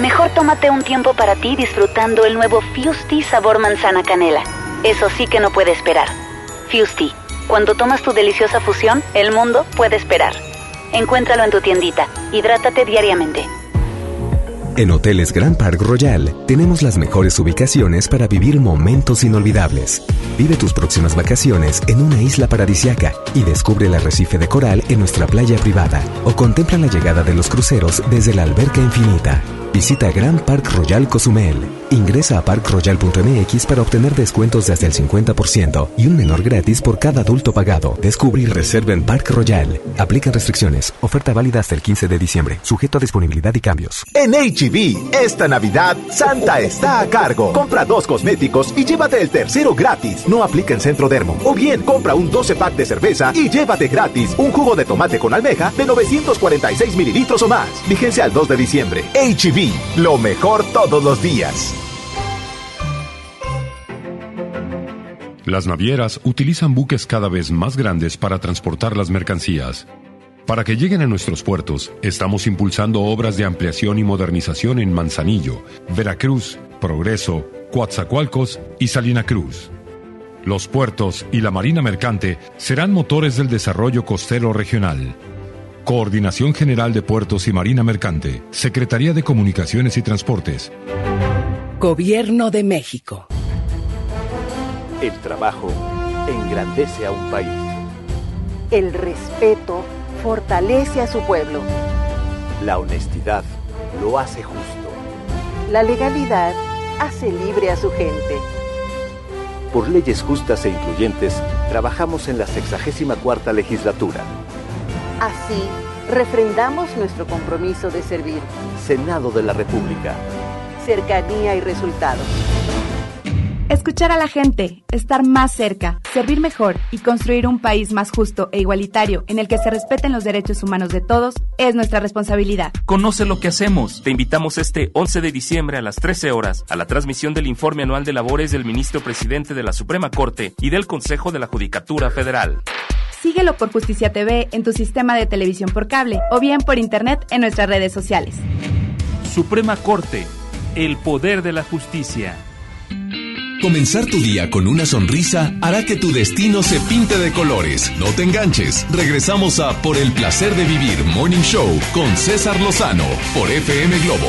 Mejor tómate un tiempo para ti disfrutando el nuevo Fusti sabor manzana canela. Eso sí que no puede esperar. Fusti, cuando tomas tu deliciosa fusión, el mundo puede esperar. Encuéntralo en tu tiendita. Hidrátate diariamente. En Hoteles Grand Park Royal tenemos las mejores ubicaciones para vivir momentos inolvidables. Vive tus próximas vacaciones en una isla paradisiaca y descubre el arrecife de coral en nuestra playa privada o contempla la llegada de los cruceros desde la alberca infinita. Visita Grand Park Royal Cozumel. Ingresa a parkroyal.mx para obtener descuentos de hasta el 50% y un menor gratis por cada adulto pagado. Descubre y reserva en Park Royal. Aplican restricciones. Oferta válida hasta el 15 de diciembre. Sujeto a disponibilidad y cambios. En HB, esta Navidad, Santa está a cargo. Compra dos cosméticos y llévate el tercero gratis. No aplica en Centro Dermo. O bien, compra un 12 pack de cerveza y llévate gratis un jugo de tomate con almeja de 946 mililitros o más. Vigencia al 2 de diciembre. HB, lo mejor todos los días. Las navieras utilizan buques cada vez más grandes para transportar las mercancías. Para que lleguen a nuestros puertos, estamos impulsando obras de ampliación y modernización en Manzanillo, Veracruz, Progreso, Coatzacoalcos y Salina Cruz. Los puertos y la marina mercante serán motores del desarrollo costero regional. Coordinación General de Puertos y Marina Mercante, Secretaría de Comunicaciones y Transportes. Gobierno de México. El trabajo engrandece a un país. El respeto fortalece a su pueblo. La honestidad lo hace justo. La legalidad hace libre a su gente. Por leyes justas e incluyentes, trabajamos en la 64 legislatura. Así, refrendamos nuestro compromiso de servir. Senado de la República. Cercanía y resultados. Escuchar a la gente, estar más cerca, servir mejor y construir un país más justo e igualitario en el que se respeten los derechos humanos de todos es nuestra responsabilidad. Conoce lo que hacemos. Te invitamos este 11 de diciembre a las 13 horas a la transmisión del informe anual de labores del ministro presidente de la Suprema Corte y del Consejo de la Judicatura Federal. Síguelo por Justicia TV en tu sistema de televisión por cable o bien por internet en nuestras redes sociales. Suprema Corte, el poder de la justicia. Comenzar tu día con una sonrisa hará que tu destino se pinte de colores. No te enganches. Regresamos a Por el placer de vivir Morning Show con César Lozano por FM Globo.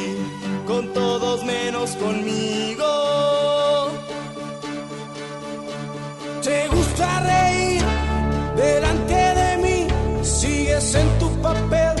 con todos menos conmigo. Te gusta reír delante de mí, sigues en tu papel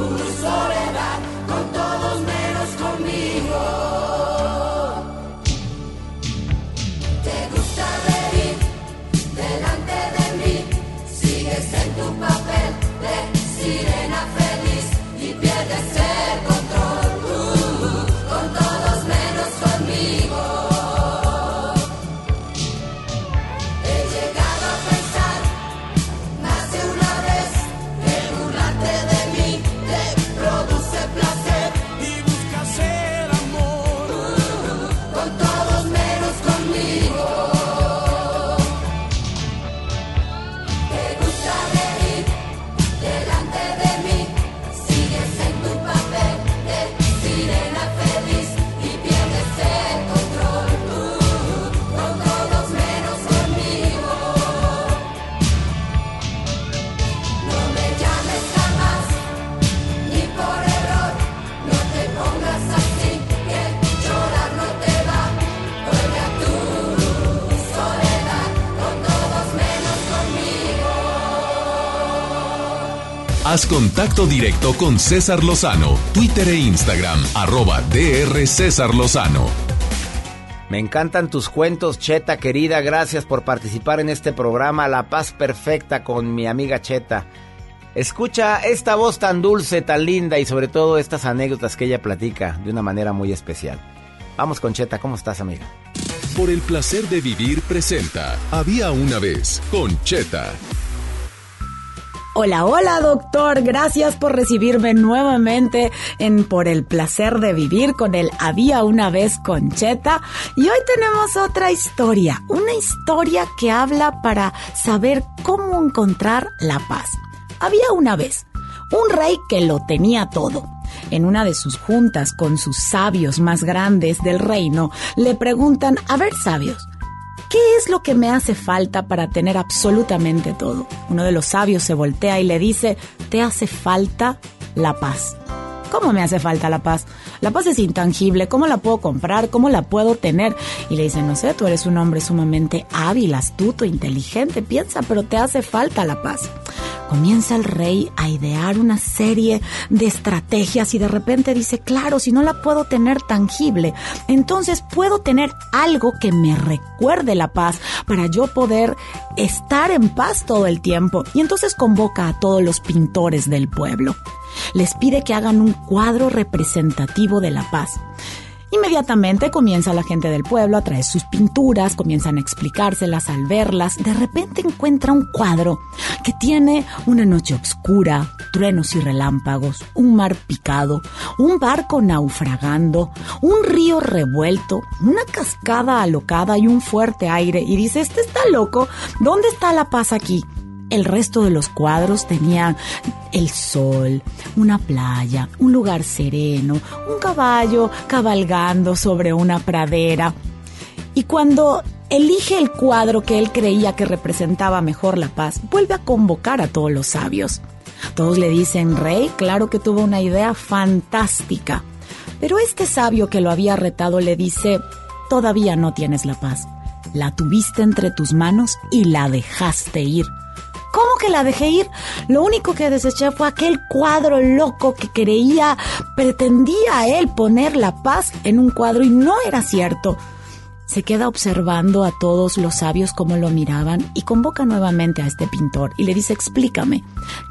Haz contacto directo con César Lozano, Twitter e Instagram, arroba DR César Lozano. Me encantan tus cuentos, Cheta querida. Gracias por participar en este programa La Paz Perfecta con mi amiga Cheta. Escucha esta voz tan dulce, tan linda y sobre todo estas anécdotas que ella platica de una manera muy especial. Vamos con Cheta, ¿cómo estás amiga? Por el placer de vivir presenta Había una vez con Cheta. Hola, hola doctor, gracias por recibirme nuevamente en Por el placer de vivir con el Había una vez Concheta. Y hoy tenemos otra historia, una historia que habla para saber cómo encontrar la paz. Había una vez un rey que lo tenía todo. En una de sus juntas con sus sabios más grandes del reino, le preguntan, a ver sabios, ¿Qué es lo que me hace falta para tener absolutamente todo? Uno de los sabios se voltea y le dice, te hace falta la paz. ¿Cómo me hace falta la paz? La paz es intangible, ¿cómo la puedo comprar? ¿Cómo la puedo tener? Y le dice, no sé, tú eres un hombre sumamente hábil, astuto, inteligente, piensa, pero te hace falta la paz. Comienza el rey a idear una serie de estrategias y de repente dice, claro, si no la puedo tener tangible, entonces puedo tener algo que me recuerde la paz para yo poder estar en paz todo el tiempo. Y entonces convoca a todos los pintores del pueblo les pide que hagan un cuadro representativo de la paz. Inmediatamente comienza la gente del pueblo a traer sus pinturas, comienzan a explicárselas al verlas. De repente encuentra un cuadro que tiene una noche oscura, truenos y relámpagos, un mar picado, un barco naufragando, un río revuelto, una cascada alocada y un fuerte aire. Y dice, este está loco, ¿dónde está la paz aquí? El resto de los cuadros tenían el sol, una playa, un lugar sereno, un caballo cabalgando sobre una pradera. Y cuando elige el cuadro que él creía que representaba mejor la paz, vuelve a convocar a todos los sabios. Todos le dicen, Rey, claro que tuvo una idea fantástica. Pero este sabio que lo había retado le dice, todavía no tienes la paz. La tuviste entre tus manos y la dejaste ir. ¿Cómo que la dejé ir? Lo único que deseché fue aquel cuadro loco que creía, pretendía él poner la paz en un cuadro y no era cierto. Se queda observando a todos los sabios como lo miraban y convoca nuevamente a este pintor y le dice, explícame,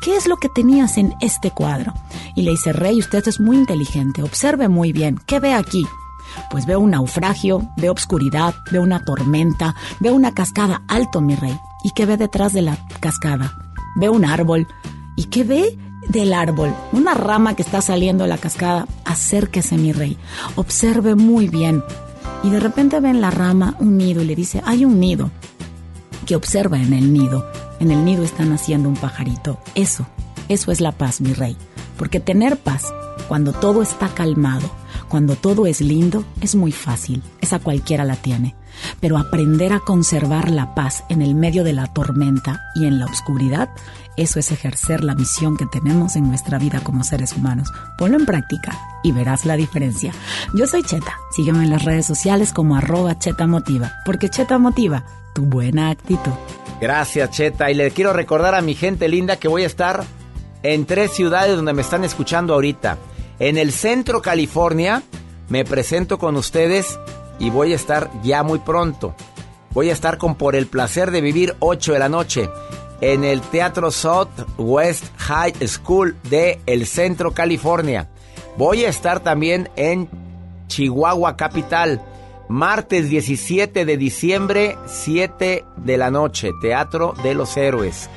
¿qué es lo que tenías en este cuadro? Y le dice, rey, usted es muy inteligente, observe muy bien, ¿qué ve aquí? Pues veo un naufragio, veo obscuridad, veo una tormenta, veo una cascada alto, mi rey. ¿Y qué ve detrás de la cascada? Veo un árbol. ¿Y qué ve del árbol? Una rama que está saliendo de la cascada. Acérquese, mi rey. Observe muy bien. Y de repente ve en la rama un nido y le dice, hay un nido. Que observa en el nido. En el nido está naciendo un pajarito. Eso, eso es la paz, mi rey. Porque tener paz, cuando todo está calmado, cuando todo es lindo, es muy fácil. Esa cualquiera la tiene. Pero aprender a conservar la paz en el medio de la tormenta y en la oscuridad, eso es ejercer la misión que tenemos en nuestra vida como seres humanos. Ponlo en práctica y verás la diferencia. Yo soy Cheta. Sígueme en las redes sociales como arroba Cheta Motiva, porque Cheta Motiva tu buena actitud. Gracias, Cheta. Y le quiero recordar a mi gente linda que voy a estar en tres ciudades donde me están escuchando ahorita. En el centro California me presento con ustedes y voy a estar ya muy pronto. Voy a estar con Por el placer de vivir 8 de la noche en el Teatro South West High School de El Centro California. Voy a estar también en Chihuahua Capital. Martes 17 de diciembre, 7 de la noche, Teatro de los Héroes.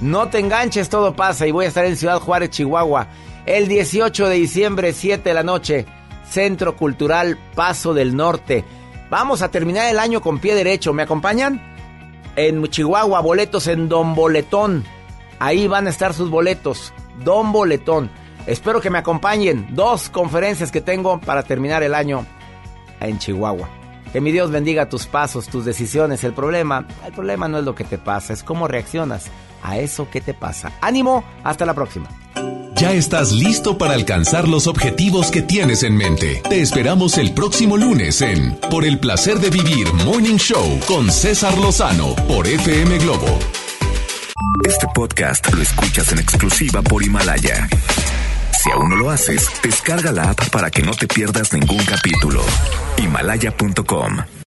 No te enganches, todo pasa y voy a estar en Ciudad Juárez, Chihuahua. El 18 de diciembre, 7 de la noche, Centro Cultural Paso del Norte. Vamos a terminar el año con pie derecho. ¿Me acompañan? En Chihuahua, boletos en Don Boletón. Ahí van a estar sus boletos. Don Boletón. Espero que me acompañen. Dos conferencias que tengo para terminar el año en Chihuahua. Que mi Dios bendiga tus pasos, tus decisiones. El problema, el problema no es lo que te pasa, es cómo reaccionas a eso que te pasa. Ánimo, hasta la próxima. Ya estás listo para alcanzar los objetivos que tienes en mente. Te esperamos el próximo lunes en Por el placer de vivir Morning Show con César Lozano por FM Globo. Este podcast lo escuchas en exclusiva por Himalaya. Si aún no lo haces, descarga la app para que no te pierdas ningún capítulo. Himalaya.com